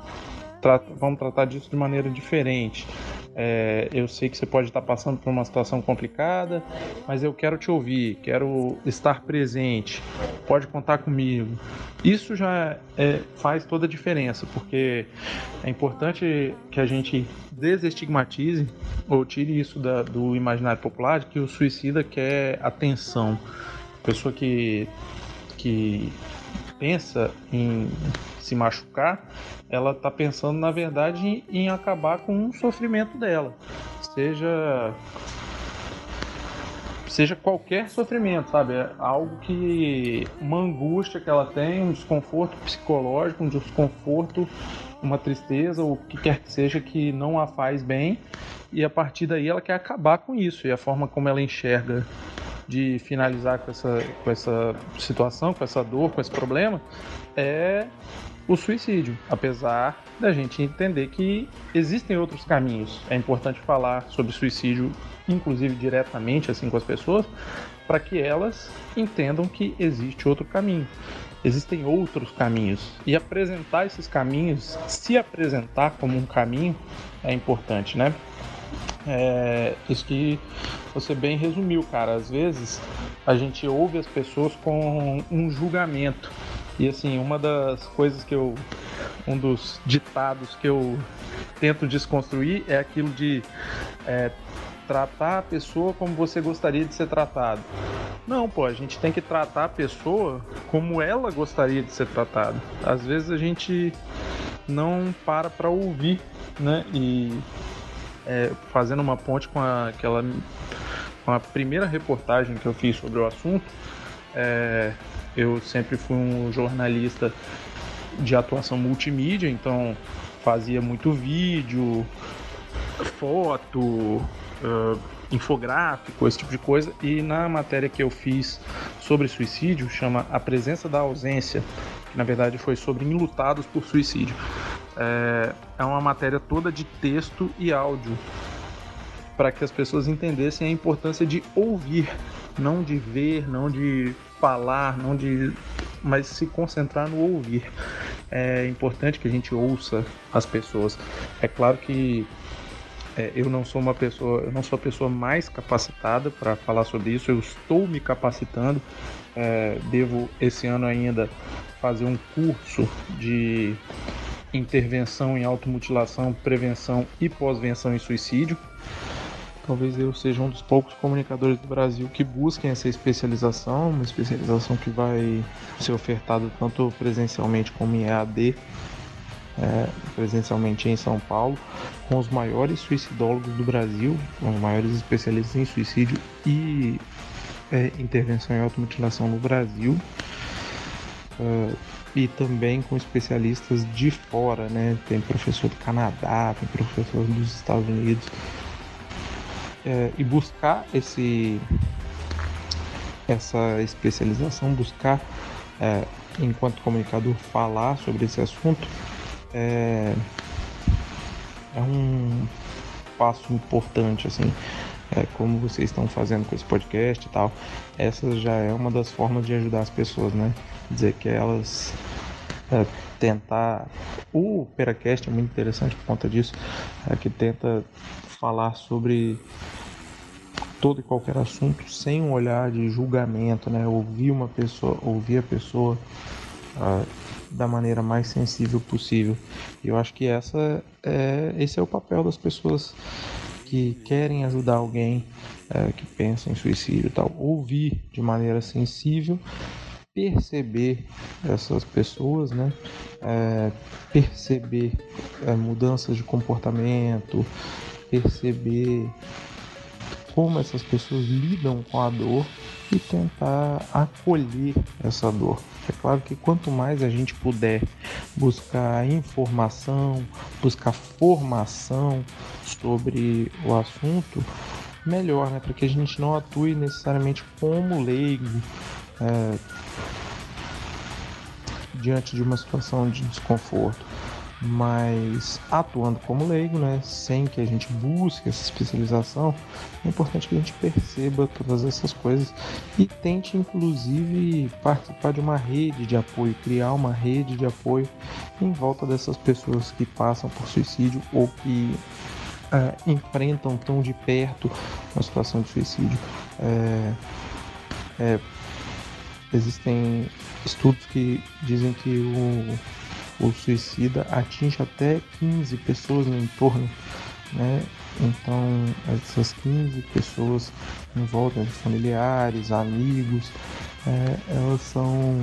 tra vamos tratar disso de maneira diferente. É, eu sei que você pode estar passando por uma situação complicada, mas eu quero te ouvir, quero estar presente, pode contar comigo. Isso já é, faz toda a diferença, porque é importante que a gente desestigmatize ou tire isso da, do imaginário popular de que o suicida quer atenção. Pessoa que, que pensa em se machucar, ela está pensando na verdade em, acabar com o sofrimento dela, seja seja qualquer sofrimento, sabe? É algo que uma angústia que ela tem, um desconforto psicológico, um desconforto, uma tristeza, ou o que quer que seja que não a faz bem, e a partir daí ela quer acabar com isso, e a forma como ela enxerga de finalizar com essa, com essa situação, com essa dor, com esse problema, é o suicídio, apesar da gente entender que existem outros caminhos. É importante falar sobre suicídio, inclusive diretamente assim com as pessoas, para que elas entendam que existe outro caminho. Existem outros caminhos e apresentar esses caminhos, se apresentar como um caminho, é importante, né? É, isso que você bem resumiu, cara. Às vezes a gente ouve as pessoas com um julgamento e assim, uma das coisas que eu. Um dos ditados que eu tento desconstruir é aquilo de é, tratar a pessoa como você gostaria de ser tratado. Não, pô, a gente tem que tratar a pessoa como ela gostaria de ser tratada. Às vezes a gente não para para ouvir, né? E é, fazendo uma ponte com a, aquela com a primeira reportagem que eu fiz sobre o assunto, é, eu sempre fui um jornalista de atuação multimídia, então fazia muito vídeo, foto, uh, infográfico, esse tipo de coisa. E na matéria que eu fiz sobre suicídio, chama A Presença da Ausência, que na verdade foi sobre enlutados por suicídio. É, é uma matéria toda de texto e áudio para que as pessoas entendessem a importância de ouvir, não de ver, não de falar, não de mas se concentrar no ouvir. É importante que a gente ouça as pessoas. É claro que é, eu não sou uma pessoa, eu não sou a pessoa mais capacitada para falar sobre isso. Eu estou me capacitando. É, devo esse ano ainda fazer um curso de intervenção em automutilação, prevenção e pós-venção em suicídio. Talvez eu seja um dos poucos comunicadores do Brasil que busquem essa especialização, uma especialização que vai ser ofertada tanto presencialmente como em EAD, é, presencialmente em São Paulo, com os maiores suicidólogos do Brasil, os maiores especialistas em suicídio e é, intervenção em automutilação no Brasil. É, e também com especialistas de fora, né? Tem professor do Canadá, tem professor dos Estados Unidos é, e buscar esse essa especialização, buscar é, enquanto comunicador falar sobre esse assunto é, é um passo importante assim é, como vocês estão fazendo com esse podcast e tal, essa já é uma das formas de ajudar as pessoas, né? Dizer que elas é, tentar. O Peracast é muito interessante por conta disso, é, que tenta falar sobre todo e qualquer assunto sem um olhar de julgamento, né? Ouvir uma pessoa, ouvir a pessoa uh, da maneira mais sensível possível. E eu acho que essa é, esse é o papel das pessoas que querem ajudar alguém uh, que pensa em suicídio, tal. Ouvir de maneira sensível perceber essas pessoas, né? É, perceber é, mudanças de comportamento, perceber como essas pessoas lidam com a dor e tentar acolher essa dor. É claro que quanto mais a gente puder buscar informação, buscar formação sobre o assunto, melhor, né? Para que a gente não atue necessariamente como leigo é, diante de uma situação de desconforto mas atuando como leigo, né, sem que a gente busque essa especialização, é importante que a gente perceba todas essas coisas e tente inclusive participar de uma rede de apoio, criar uma rede de apoio em volta dessas pessoas que passam por suicídio ou que é, enfrentam tão de perto uma situação de suicídio. É, é, existem estudos que dizem que o o suicida atinge até 15 pessoas no entorno, né? Então, essas 15 pessoas em volta, familiares, amigos, é, elas são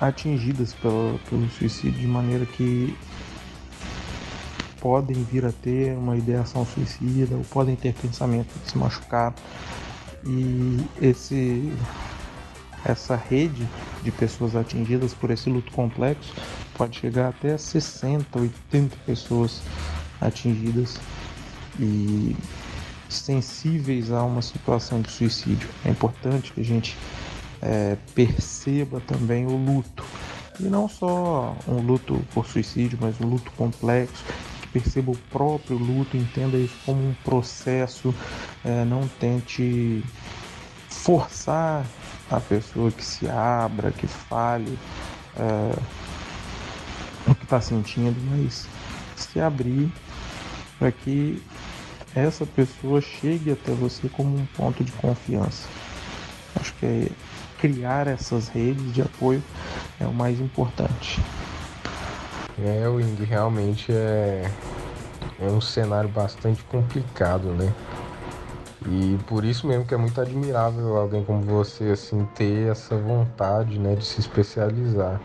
atingidas pelo, pelo suicídio de maneira que podem vir a ter uma ideação suicida ou podem ter pensamento de se machucar. E esse essa rede de pessoas atingidas por esse luto complexo pode chegar até 60, 80 pessoas atingidas e sensíveis a uma situação de suicídio. É importante que a gente é, perceba também o luto. E não só um luto por suicídio, mas um luto complexo, que perceba o próprio luto, entenda isso como um processo, é, não tente forçar a pessoa que se abra, que fale é, o que está sentindo, mas se abrir para que essa pessoa chegue até você como um ponto de confiança. Acho que é criar essas redes de apoio é o mais importante. É, o Ing realmente é, é um cenário bastante complicado, né? E por isso mesmo que é muito admirável alguém como você assim ter essa vontade, né, de se especializar.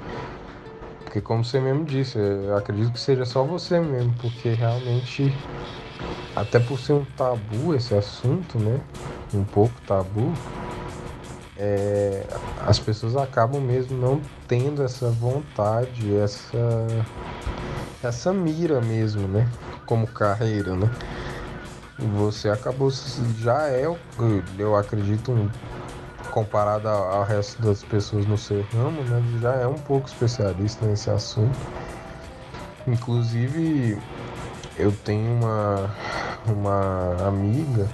Porque como você mesmo disse, eu acredito que seja só você mesmo, porque realmente até por ser um tabu esse assunto, né? Um pouco tabu, é, as pessoas acabam mesmo não tendo essa vontade, essa essa mira mesmo, né? Como carreira, né? Você acabou já é, eu acredito, comparado ao resto das pessoas no seu ramo, né, já é um pouco especialista nesse assunto. Inclusive, eu tenho uma, uma amiga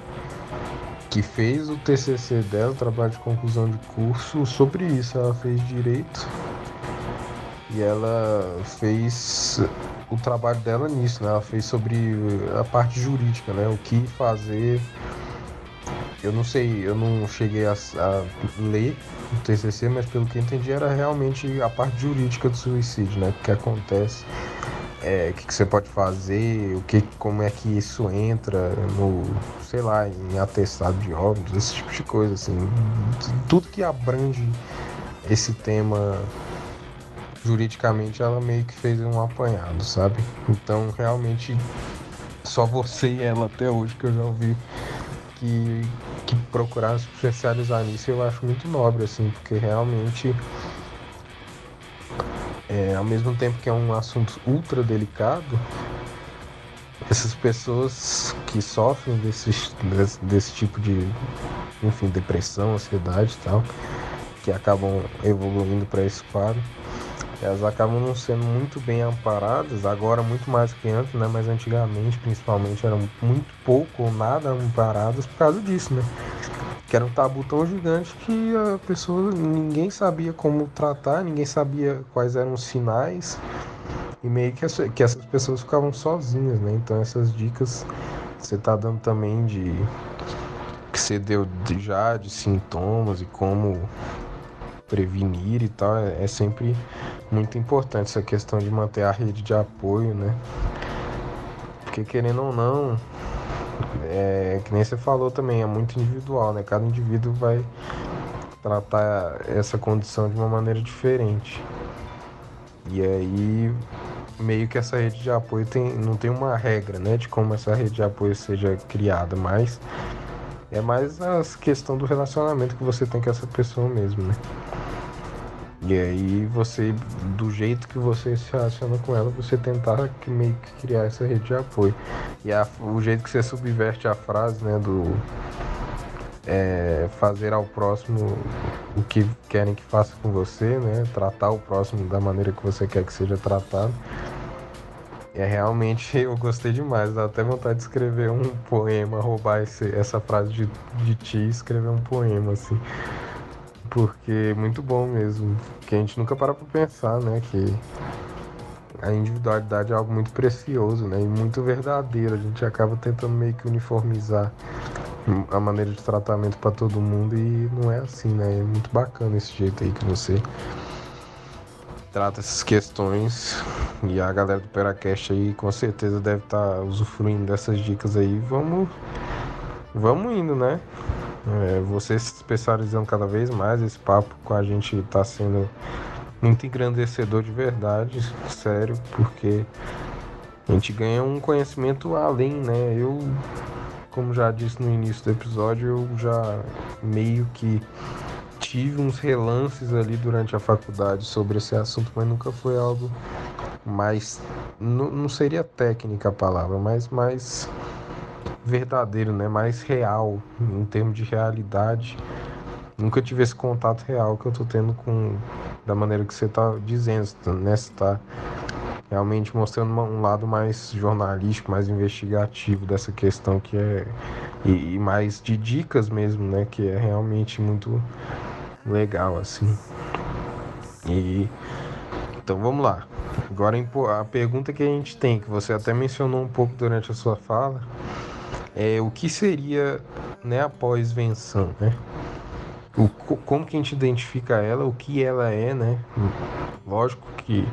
que fez o TCC dela, o trabalho de conclusão de curso, sobre isso. Ela fez direito e ela fez o trabalho dela nisso, né? Ela fez sobre a parte jurídica, né? O que fazer. Eu não sei, eu não cheguei a, a ler o TCC, mas pelo que entendi era realmente a parte jurídica do suicídio, né? O que acontece, é, o que, que você pode fazer, o que, como é que isso entra no, sei lá, em atestado de óbitos, esse tipo de coisa, assim. Tudo que abrange esse tema juridicamente ela meio que fez um apanhado, sabe? Então realmente só você e ela até hoje que eu já ouvi que, que procurar se especializar nisso eu acho muito nobre, assim, porque realmente é, ao mesmo tempo que é um assunto ultra delicado, essas pessoas que sofrem desse, desse, desse tipo de enfim, depressão, ansiedade e tal, que acabam evoluindo para esse quadro, elas acabam não sendo muito bem amparadas, agora muito mais que antes, né? Mas antigamente, principalmente, eram muito pouco ou nada amparadas por causa disso, né? Que era um tabu tão gigante que a pessoa, ninguém sabia como tratar, ninguém sabia quais eram os sinais e meio que, essa, que essas pessoas ficavam sozinhas, né? Então essas dicas você tá dando também de que você deu de, já de sintomas e como prevenir e tal, é, é sempre muito importante essa questão de manter a rede de apoio, né? Porque querendo ou não, é que nem você falou também, é muito individual, né? Cada indivíduo vai tratar essa condição de uma maneira diferente. E aí meio que essa rede de apoio tem, não tem uma regra, né, de como essa rede de apoio seja criada, mas é mais a questão do relacionamento que você tem com essa pessoa mesmo, né? E aí você, do jeito que você se relaciona com ela, você tentar que meio que criar essa rede de apoio. E a, o jeito que você subverte a frase, né, do é, fazer ao próximo o que querem que faça com você, né? Tratar o próximo da maneira que você quer que seja tratado. É realmente eu gostei demais, dá até vontade de escrever um poema, roubar esse, essa frase de, de ti e escrever um poema, assim. Porque é muito bom mesmo. Que a gente nunca para pra pensar, né? Que a individualidade é algo muito precioso, né? E muito verdadeiro. A gente acaba tentando meio que uniformizar a maneira de tratamento para todo mundo e não é assim, né? É muito bacana esse jeito aí que você trata essas questões e a galera do Peracast aí com certeza deve estar tá usufruindo dessas dicas aí. Vamos, vamos indo, né? É, você se especializando cada vez mais, esse papo com a gente está sendo muito engrandecedor de verdade, sério, porque a gente ganha um conhecimento além, né? Eu como já disse no início do episódio, eu já meio que tive uns relances ali durante a faculdade sobre esse assunto, mas nunca foi algo mais. Não, não seria técnica a palavra, mas mais verdadeiro, né? Mais real, em termos de realidade. Nunca tive esse contato real que eu tô tendo com. Da maneira que você tá dizendo, né? Você tá realmente mostrando um lado mais jornalístico, mais investigativo dessa questão que é e, e, mais de dicas mesmo, né, que é realmente muito legal assim. E então vamos lá. Agora a pergunta que a gente tem, que você até mencionou um pouco durante a sua fala, é o que seria, né, a pós-venção, né? O, como que a gente identifica ela, o que ela é, né? Lógico que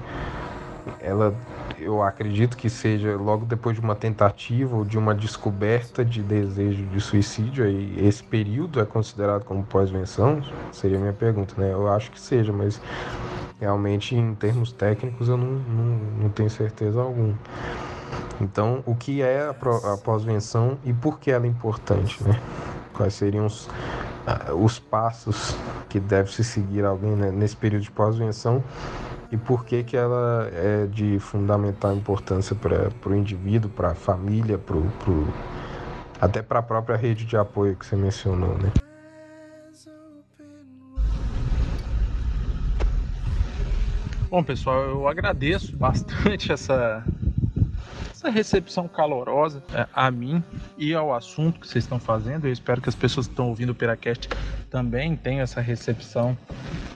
ela eu acredito que seja logo depois de uma tentativa ou de uma descoberta de desejo de suicídio, aí esse período é considerado como pós-venção? Seria a minha pergunta, né? Eu acho que seja, mas realmente em termos técnicos eu não, não, não tenho certeza alguma. Então, o que é a pós-venção e por que ela é importante, né? Quais seriam os, os passos que deve se seguir alguém né, nesse período de pós-venção e por que, que ela é de fundamental importância para o indivíduo, para a família, pro, pro, até para a própria rede de apoio que você mencionou, né? Bom, pessoal, eu agradeço bastante essa, recepção calorosa é, a mim e ao assunto que vocês estão fazendo. Eu espero que as pessoas que estão ouvindo o Peracast também tenham essa recepção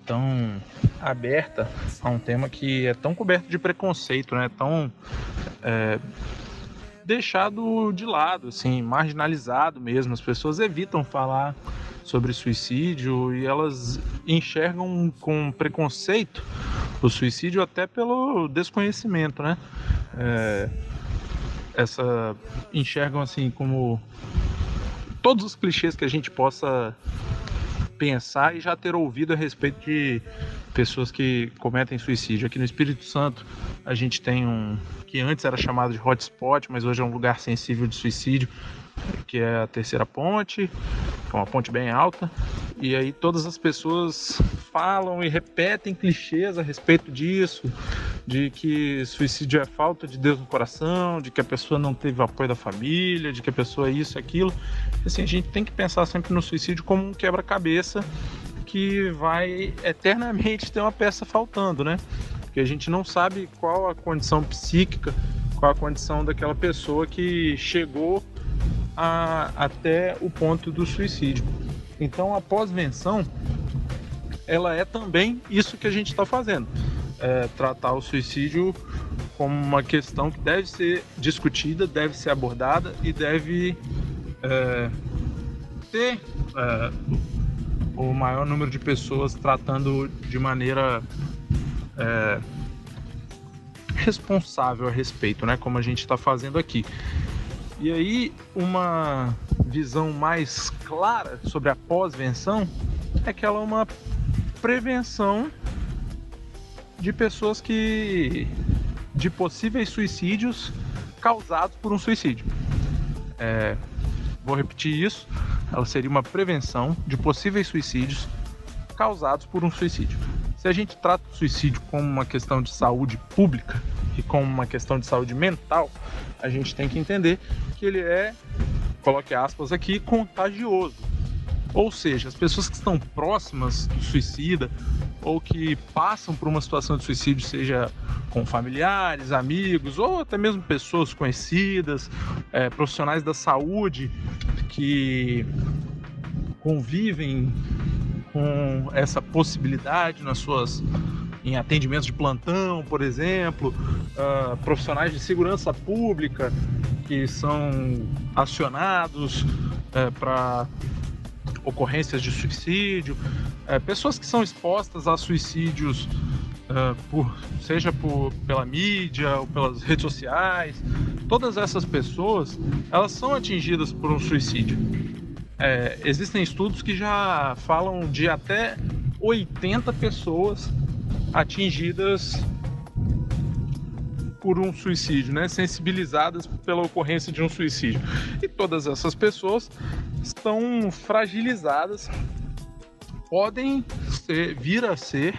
tão aberta a um tema que é tão coberto de preconceito, né? Tão é, deixado de lado, assim, marginalizado mesmo. As pessoas evitam falar sobre suicídio e elas enxergam com preconceito o suicídio até pelo desconhecimento, né? É, essa enxergam assim como todos os clichês que a gente possa pensar e já ter ouvido a respeito de pessoas que cometem suicídio. Aqui no Espírito Santo, a gente tem um que antes era chamado de hotspot, mas hoje é um lugar sensível de suicídio, que é a terceira ponte, que é uma ponte bem alta. E aí todas as pessoas falam e repetem clichês a respeito disso, de que suicídio é falta de Deus no coração, de que a pessoa não teve apoio da família, de que a pessoa é isso, aquilo. Assim, a gente tem que pensar sempre no suicídio como um quebra-cabeça que vai eternamente ter uma peça faltando, né? porque a gente não sabe qual a condição psíquica, qual a condição daquela pessoa que chegou a, até o ponto do suicídio. Então a pós-venção ela é também isso que a gente está fazendo, é, tratar o suicídio como uma questão que deve ser discutida, deve ser abordada e deve é, ter é, o maior número de pessoas tratando de maneira é, responsável a respeito, né? Como a gente está fazendo aqui. E aí, uma visão mais clara sobre a pós-venção é que ela é uma prevenção de pessoas que. de possíveis suicídios causados por um suicídio. É, vou repetir isso. Ela seria uma prevenção de possíveis suicídios causados por um suicídio. Se a gente trata o suicídio como uma questão de saúde pública e como uma questão de saúde mental, a gente tem que entender que ele é, coloque aspas aqui, contagioso. Ou seja, as pessoas que estão próximas do suicida ou que passam por uma situação de suicídio, seja com familiares, amigos ou até mesmo pessoas conhecidas, é, profissionais da saúde que convivem com essa possibilidade nas suas em atendimentos de plantão, por exemplo, uh, profissionais de segurança pública que são acionados uh, para ocorrências de suicídio, uh, pessoas que são expostas a suicídios Uh, por, seja por, pela mídia ou pelas redes sociais, todas essas pessoas elas são atingidas por um suicídio. É, existem estudos que já falam de até 80 pessoas atingidas por um suicídio, né? sensibilizadas pela ocorrência de um suicídio. E todas essas pessoas estão fragilizadas, podem ser, vir a ser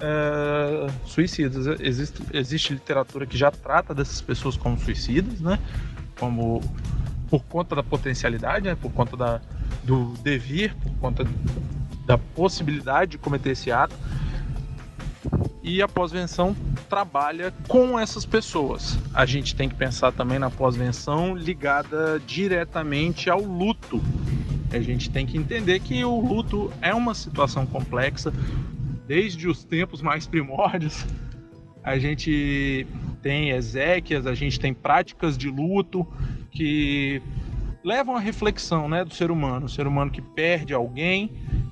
é, suicidas. Existe, existe literatura que já trata dessas pessoas como suicidas, né? como por conta da potencialidade, né? por conta da, do devir, por conta da possibilidade de cometer esse ato. E a pós-venção trabalha com essas pessoas. A gente tem que pensar também na pós-venção ligada diretamente ao luto. A gente tem que entender que o luto é uma situação complexa desde os tempos mais primórdios. A gente tem exéquias, a gente tem práticas de luto que levam à reflexão né, do ser humano. O ser humano que perde alguém,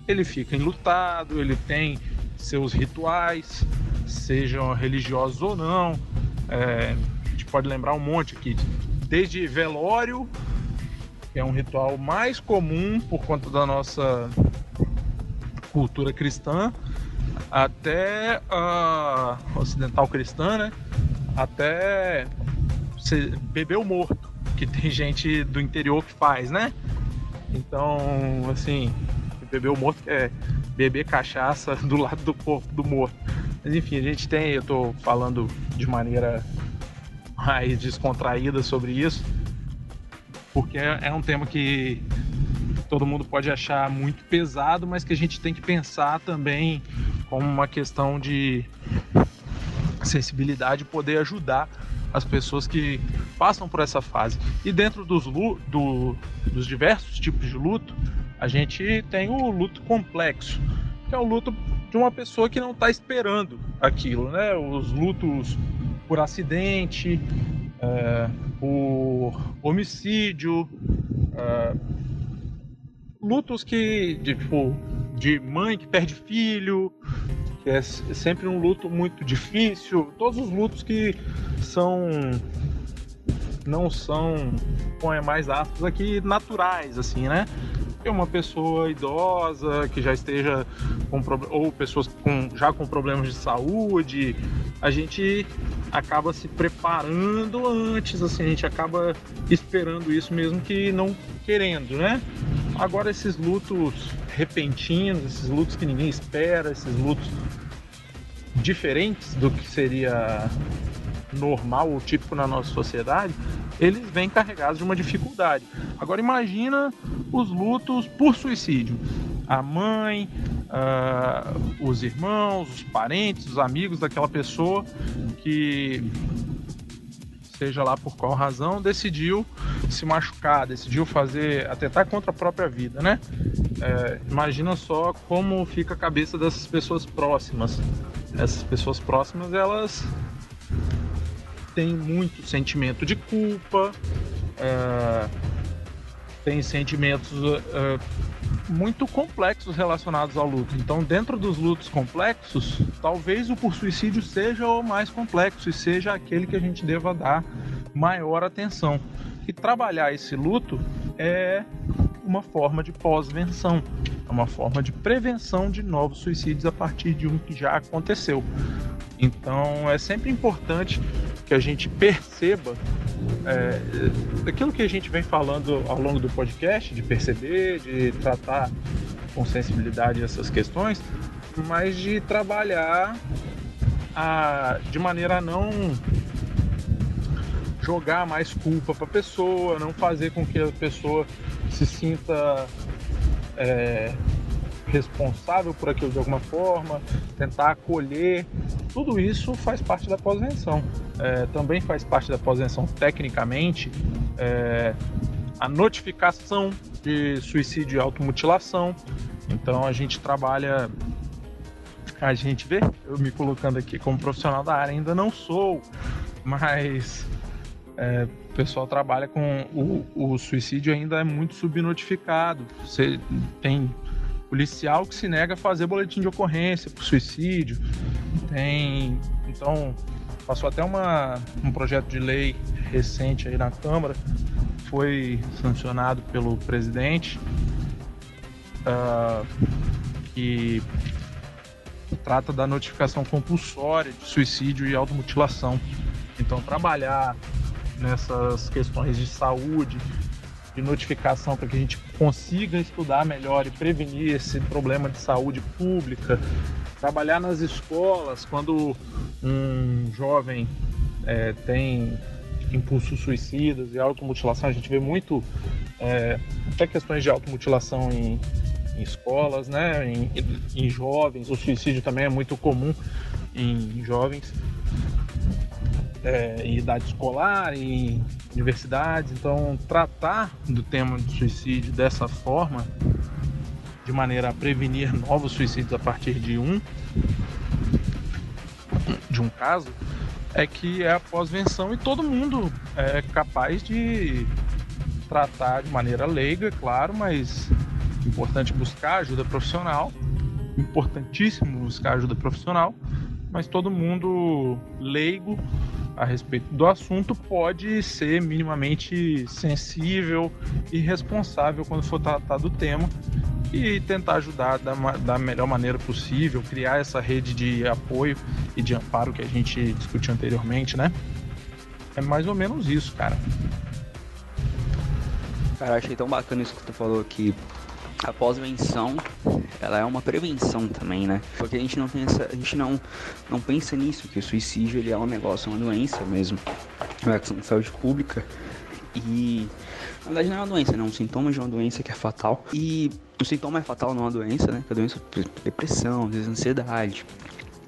ele fica enlutado, ele tem seus rituais, sejam religiosos ou não. É, a gente pode lembrar um monte aqui, desde velório, que é um ritual mais comum por conta da nossa cultura cristã, até a ocidental cristã, né? Até beber o morto, que tem gente do interior que faz, né? Então, assim, beber o morto é beber cachaça do lado do corpo do morto. Mas enfim, a gente tem, eu tô falando de maneira mais descontraída sobre isso, porque é, é um tema que todo mundo pode achar muito pesado, mas que a gente tem que pensar também como uma questão de sensibilidade poder ajudar as pessoas que passam por essa fase. E dentro dos, do, dos diversos tipos de luto, a gente tem o luto complexo, que é o luto de uma pessoa que não está esperando aquilo, né? Os lutos por acidente, é, por homicídio, é, lutos que de, tipo, de mãe que perde filho, que é sempre um luto muito difícil, todos os lutos que são não são, põe mais aspas aqui, naturais, assim, né? É uma pessoa idosa que já esteja com ou pessoas com, já com problemas de saúde, a gente acaba se preparando antes, assim, a gente acaba esperando isso mesmo que não querendo, né? Agora esses lutos repentinos, esses lutos que ninguém espera, esses lutos diferentes do que seria normal ou típico na nossa sociedade, eles vêm carregados de uma dificuldade. Agora imagina os lutos por suicídio. A mãe, uh, os irmãos, os parentes, os amigos daquela pessoa que seja lá por qual razão, decidiu se machucar, decidiu fazer, atentar contra a própria vida, né? É, imagina só como fica a cabeça dessas pessoas próximas. Essas pessoas próximas, elas têm muito sentimento de culpa, é, têm sentimentos é, muito complexos relacionados ao luto. Então, dentro dos lutos complexos, talvez o por suicídio seja o mais complexo e seja aquele que a gente deva dar maior atenção. E trabalhar esse luto é uma forma de pós-venção, é uma forma de prevenção de novos suicídios a partir de um que já aconteceu. Então, é sempre importante que a gente perceba é, daquilo que a gente vem falando ao longo do podcast, de perceber, de tratar com sensibilidade essas questões, mas de trabalhar a, de maneira não jogar mais culpa para a pessoa, não fazer com que a pessoa se sinta é, responsável por aquilo de alguma forma, tentar acolher. Tudo isso faz parte da pós-venção. É, também faz parte da pós-venção, tecnicamente, é, a notificação de suicídio e automutilação. Então a gente trabalha. A gente vê, eu me colocando aqui como profissional da área, ainda não sou, mas é, o pessoal trabalha com o, o, suicídio ainda é muito subnotificado. Você tem policial que se nega a fazer boletim de ocorrência por suicídio. Tem, então passou até uma, um projeto de lei recente aí na Câmara, foi sancionado pelo presidente, uh, que trata da notificação compulsória de suicídio e automutilação. Então trabalhar nessas questões de saúde, de notificação para que a gente consiga estudar melhor e prevenir esse problema de saúde pública, trabalhar nas escolas quando um jovem é, tem impulsos suicidas e automutilação, a gente vê muito é, até questões de automutilação em, em escolas, né, em, em jovens, o suicídio também é muito comum em jovens é, em idade escolar, em universidades. Então, tratar do tema de suicídio dessa forma, de maneira a prevenir novos suicídios a partir de um de um caso, é que é a pós-venção e todo mundo é capaz de tratar de maneira leiga, claro, mas importante buscar ajuda profissional, importantíssimo buscar ajuda profissional, mas todo mundo leigo a respeito do assunto pode ser minimamente sensível e responsável quando for tratar do tema e tentar ajudar da, da melhor maneira possível, criar essa rede de apoio e de amparo que a gente discutiu anteriormente, né? É mais ou menos isso, cara. Cara, achei tão bacana isso que tu falou que a pós-venção ela é uma prevenção também, né? Porque a gente não essa, a gente não não pensa nisso que o suicídio ele é um negócio, é uma doença mesmo, é uma questão de saúde pública e na verdade não é uma doença, né? É um sintoma de uma doença que é fatal e o sintoma é fatal, não é uma doença, né? Que é a doença depressão, ansiedade,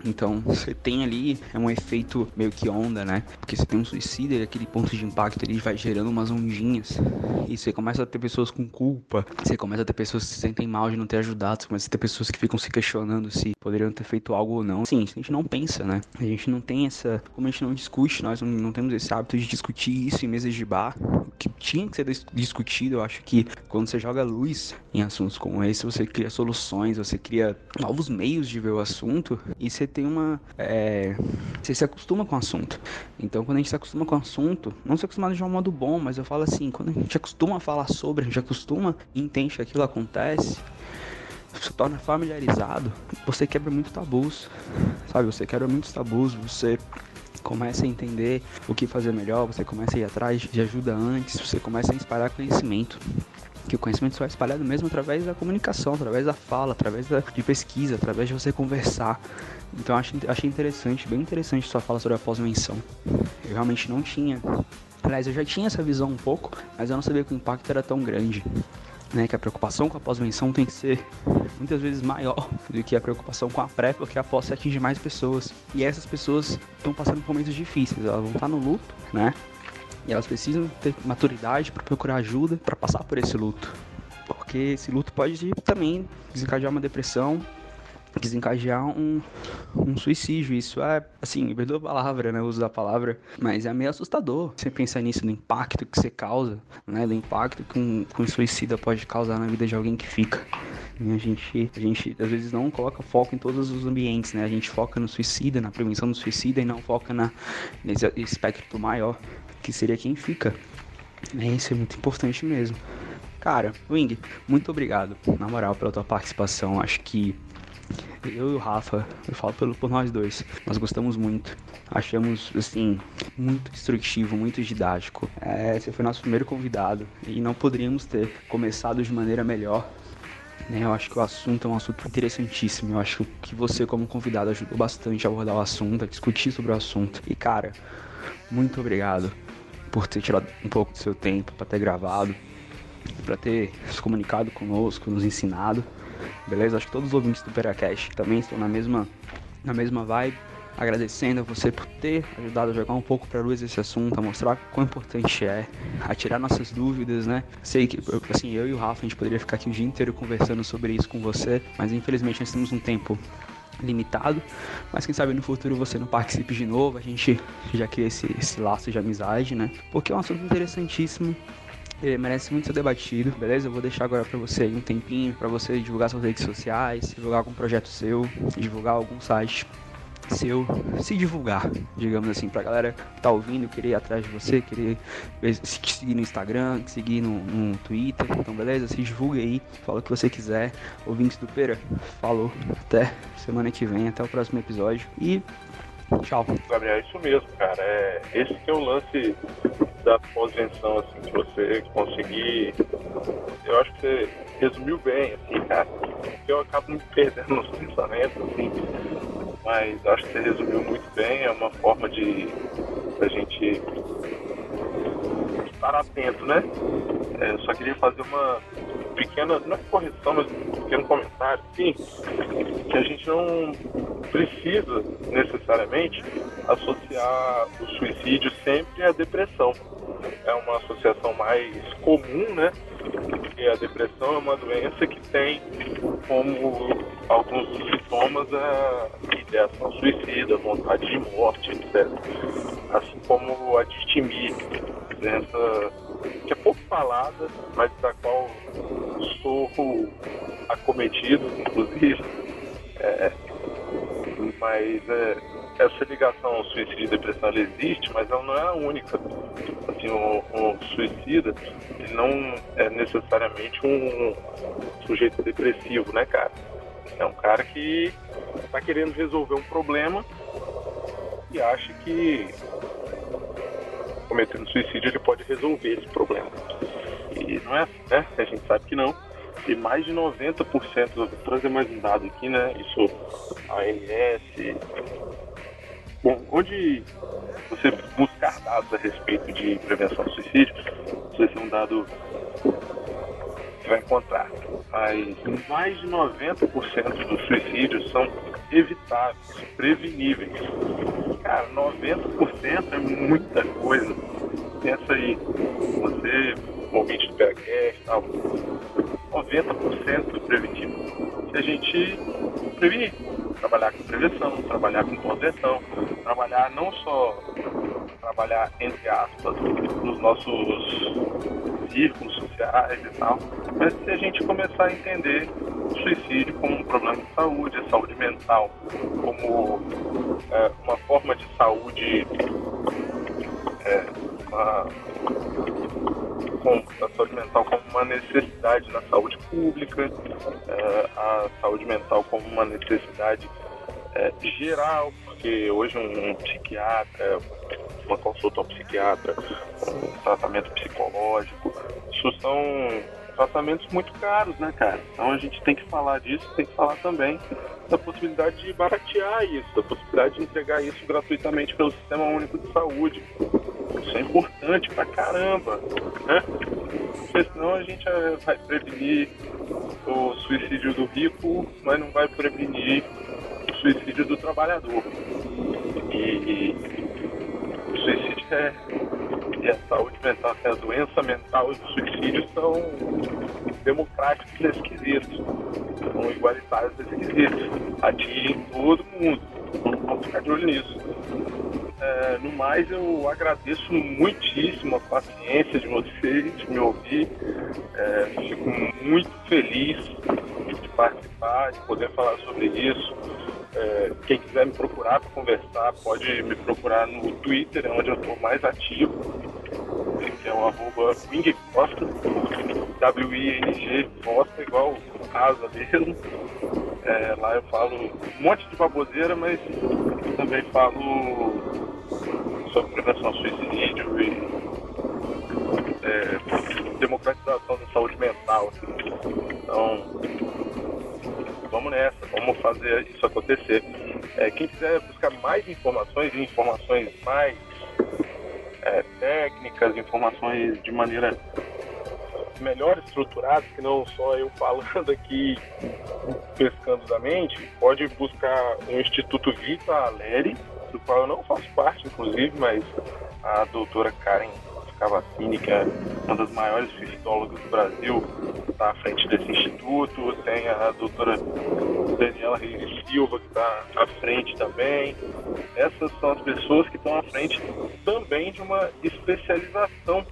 então você tem ali é um efeito meio que onda, né? Porque você tem um suicídio, aquele ponto de impacto ele vai gerando umas ondinhas. E você começa a ter pessoas com culpa, você começa a ter pessoas que se sentem mal de não ter ajudado, você começa a ter pessoas que ficam se questionando se poderiam ter feito algo ou não. Sim, a gente não pensa, né? A gente não tem essa. Como a gente não discute, nós não, não temos esse hábito de discutir isso em mesas de bar. O que tinha que ser discutido, eu acho que quando você joga luz em assuntos como esse, você cria soluções, você cria novos meios de ver o assunto e você tem uma. É, você se acostuma com o assunto. Então, quando a gente se acostuma com o assunto, não se acostuma de um modo bom, mas eu falo assim: quando a gente acostuma a falar sobre, a gente acostuma entende que aquilo acontece, se torna familiarizado, você quebra muito tabus, sabe? Você quebra muitos tabus, você começa a entender o que fazer melhor, você começa a ir atrás de ajuda antes, você começa a espalhar conhecimento que o conhecimento só é espalhado mesmo através da comunicação, através da fala, através da, de pesquisa, através de você conversar. Então achei, achei interessante, bem interessante sua fala sobre a pós-menção. Eu realmente não tinha. Aliás, eu já tinha essa visão um pouco, mas eu não sabia que o impacto era tão grande. né, que a preocupação com a pós-venção tem que ser muitas vezes maior do que a preocupação com a pré, porque a pós atinge mais pessoas. E essas pessoas estão passando por momentos difíceis, elas vão estar no luto, né? E elas precisam ter maturidade para procurar ajuda para passar por esse luto. Porque esse luto pode também desencadear uma depressão, desencadear um, um suicídio. Isso é, assim, perdoa a palavra, né? O uso da palavra, mas é meio assustador você pensar nisso, no impacto que você causa, né? Do impacto que um, que um suicida pode causar na vida de alguém que fica. E a gente, a gente às vezes não coloca foco em todos os ambientes, né? A gente foca no suicida, na prevenção do suicida e não foca na, nesse espectro maior, que seria quem fica. É, isso é muito importante mesmo. Cara, Wing, muito obrigado, na moral, pela tua participação. Acho que eu e o Rafa, eu falo pelo, por nós dois, nós gostamos muito. Achamos, assim, muito instrutivo, muito didático. É, você foi nosso primeiro convidado e não poderíamos ter começado de maneira melhor. Né? Eu acho que o assunto é um assunto interessantíssimo. Eu acho que você, como convidado, ajudou bastante a abordar o assunto, a discutir sobre o assunto. E, cara, muito obrigado por ter tirado um pouco do seu tempo para ter gravado, para ter se comunicado conosco, nos ensinado beleza? Acho que todos os ouvintes do Peracast também estão na mesma, na mesma vibe. Agradecendo a você por ter ajudado a jogar um pouco para luz esse assunto, a mostrar quão importante é, a tirar nossas dúvidas, né? Sei que, assim, eu e o Rafa, a gente poderia ficar aqui o dia inteiro conversando sobre isso com você, mas infelizmente nós temos um tempo limitado, mas quem sabe no futuro você não participe de novo, a gente já cria esse, esse laço de amizade, né? Porque é um assunto interessantíssimo ele merece muito ser debatido, beleza? Eu vou deixar agora para você um tempinho para você divulgar suas redes sociais, divulgar algum projeto seu, divulgar algum site seu, se divulgar, digamos assim, pra galera que tá ouvindo, querer ir atrás de você, querer seguir no Instagram, seguir no, no Twitter, então beleza? Se divulgue aí, fala o que você quiser. Ouvintes do Pera, falou, até semana que vem, até o próximo episódio e tchau. Gabriel, é isso mesmo, cara, é, esse que é o lance da pós-venção, assim, de você conseguir. Eu acho que você resumiu bem, assim, cara. Eu acabo me perdendo nos pensamentos, assim, mas acho que você resumiu muito bem. É uma forma de a gente estar atento, né? É, só queria fazer uma pequena, não é correção, mas um pequeno comentário, sim, que a gente não precisa necessariamente associar o suicídio sempre à depressão. É uma associação mais comum, né? Porque a depressão é uma doença que tem como alguns sintomas a ideação suicida, vontade de morte, etc. Assim como a distimia, doença que é pouco falada, mas da qual sou acometido, inclusive. É, mas é, essa ligação suicídio e depressão existe, mas ela não é a única. Assim, o, o suicida não é necessariamente um sujeito depressivo, né, cara? É um cara que está querendo resolver um problema e acha que cometendo suicídio ele pode resolver esse problema. E não é assim, né? A gente sabe que não. E mais de 90%, vou trazer mais um dado aqui, né? Isso, a ANS. Bom, onde você buscar dados a respeito de prevenção do suicídio, vai um dado que vai encontrar. Mas mais de 90% dos suicídios são evitáveis, preveníveis. Cara, 90% é muita coisa. Pensa aí, você, ouvinte do PHCast tal, 90% preventivo. Se a gente prevenir, trabalhar com prevenção, trabalhar com proteção, trabalhar não só trabalhar entre aspas nos nossos círculos sociais e tal, mas se a gente começar a entender o suicídio como um problema de saúde, a saúde mental como é, uma forma de saúde é, uma, com a saúde mental como uma necessidade na saúde pública, é, a saúde mental como uma necessidade é, geral, porque hoje um psiquiatra, uma consulta ao psiquiatra, um tratamento psicológico, isso são tratamentos muito caros, né, cara? Então a gente tem que falar disso, tem que falar também da possibilidade de baratear isso, da possibilidade de entregar isso gratuitamente pelo Sistema Único de Saúde. Isso é importante pra caramba, né? porque senão a gente eh, vai prevenir o suicídio do rico, mas não vai prevenir o suicídio do trabalhador. E, e o suicídio é, e a saúde mental, a doença mental e o suicídio são democráticos nesse são igualitários nesse atingem todo mundo. Vamos ficar de olho nisso. É, no mais, eu agradeço muitíssimo a paciência de vocês de me ouvir. É, fico muito feliz de participar, de poder falar sobre isso. É, quem quiser me procurar para conversar, pode me procurar no Twitter, é onde eu estou mais ativo, que é o arroba Costa, W-I-N-G Costa, igual casa mesmo. É, lá eu falo um monte de baboseira, mas também falo sobre prevenção ao suicídio e é, democratização da saúde mental. Então, vamos nessa, vamos fazer isso acontecer. É, quem quiser buscar mais informações informações mais é, técnicas, informações de maneira melhor estruturadas, que não só eu falando aqui pescando da mente, pode buscar o Instituto Vita Aleri, do qual eu não faço parte, inclusive, mas a doutora Karen Cavassini, que é uma das maiores fistólogas do Brasil, está à frente desse instituto. Tem a doutora Daniela Reis Silva, que está à frente também. Essas são as pessoas que estão à frente também de uma especialização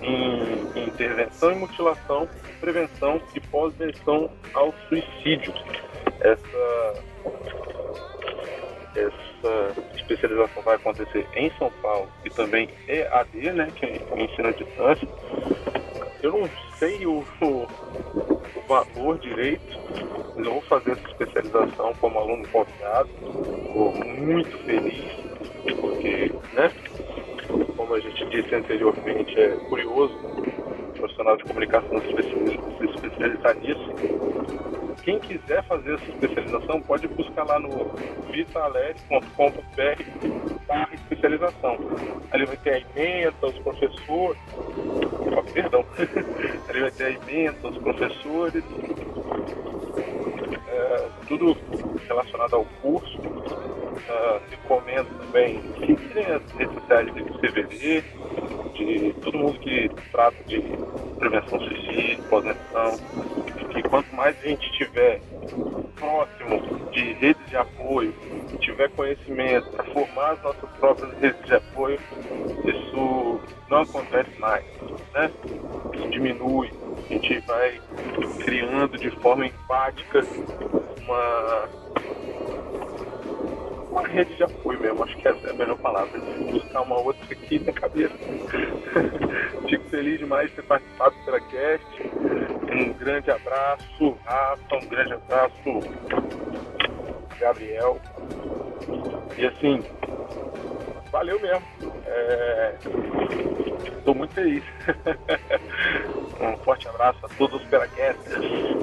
em, intervenção e mutilação, prevenção e pós-venção ao suicídio. Essa essa especialização vai acontecer em São Paulo e também EAD, né, que é ensino à distância. Eu não sei o, o, o valor direito, mas eu vou fazer essa especialização como aluno convidado. Estou muito feliz, porque, né, como a gente disse anteriormente, é curioso um profissional de comunicação se especializar nisso quem quiser fazer essa especialização pode buscar lá no vitaleri.com.br barra especialização. Ali vai ter a emenda, os professores. Oh, perdão. Ali vai ter a emenda, os professores. É, tudo relacionado ao curso. Recomendo também. Seguirem as redes sociais de CVD, de todo mundo que trata de prevenção suicídio, pós-venção que quanto mais a gente tiver próximo de redes de apoio, tiver conhecimento para formar as nossas próprias redes de apoio, isso não acontece mais, né? Isso diminui, a gente vai criando de forma empática uma uma rede de apoio mesmo, acho que essa é a melhor palavra. Buscar uma outra aqui na cabeça. Fico feliz demais de ter participado do Teracast. Um grande abraço, Rafa, um grande abraço, Gabriel. E assim, valeu mesmo. Estou é... muito feliz. um forte abraço a todos os Teracasters.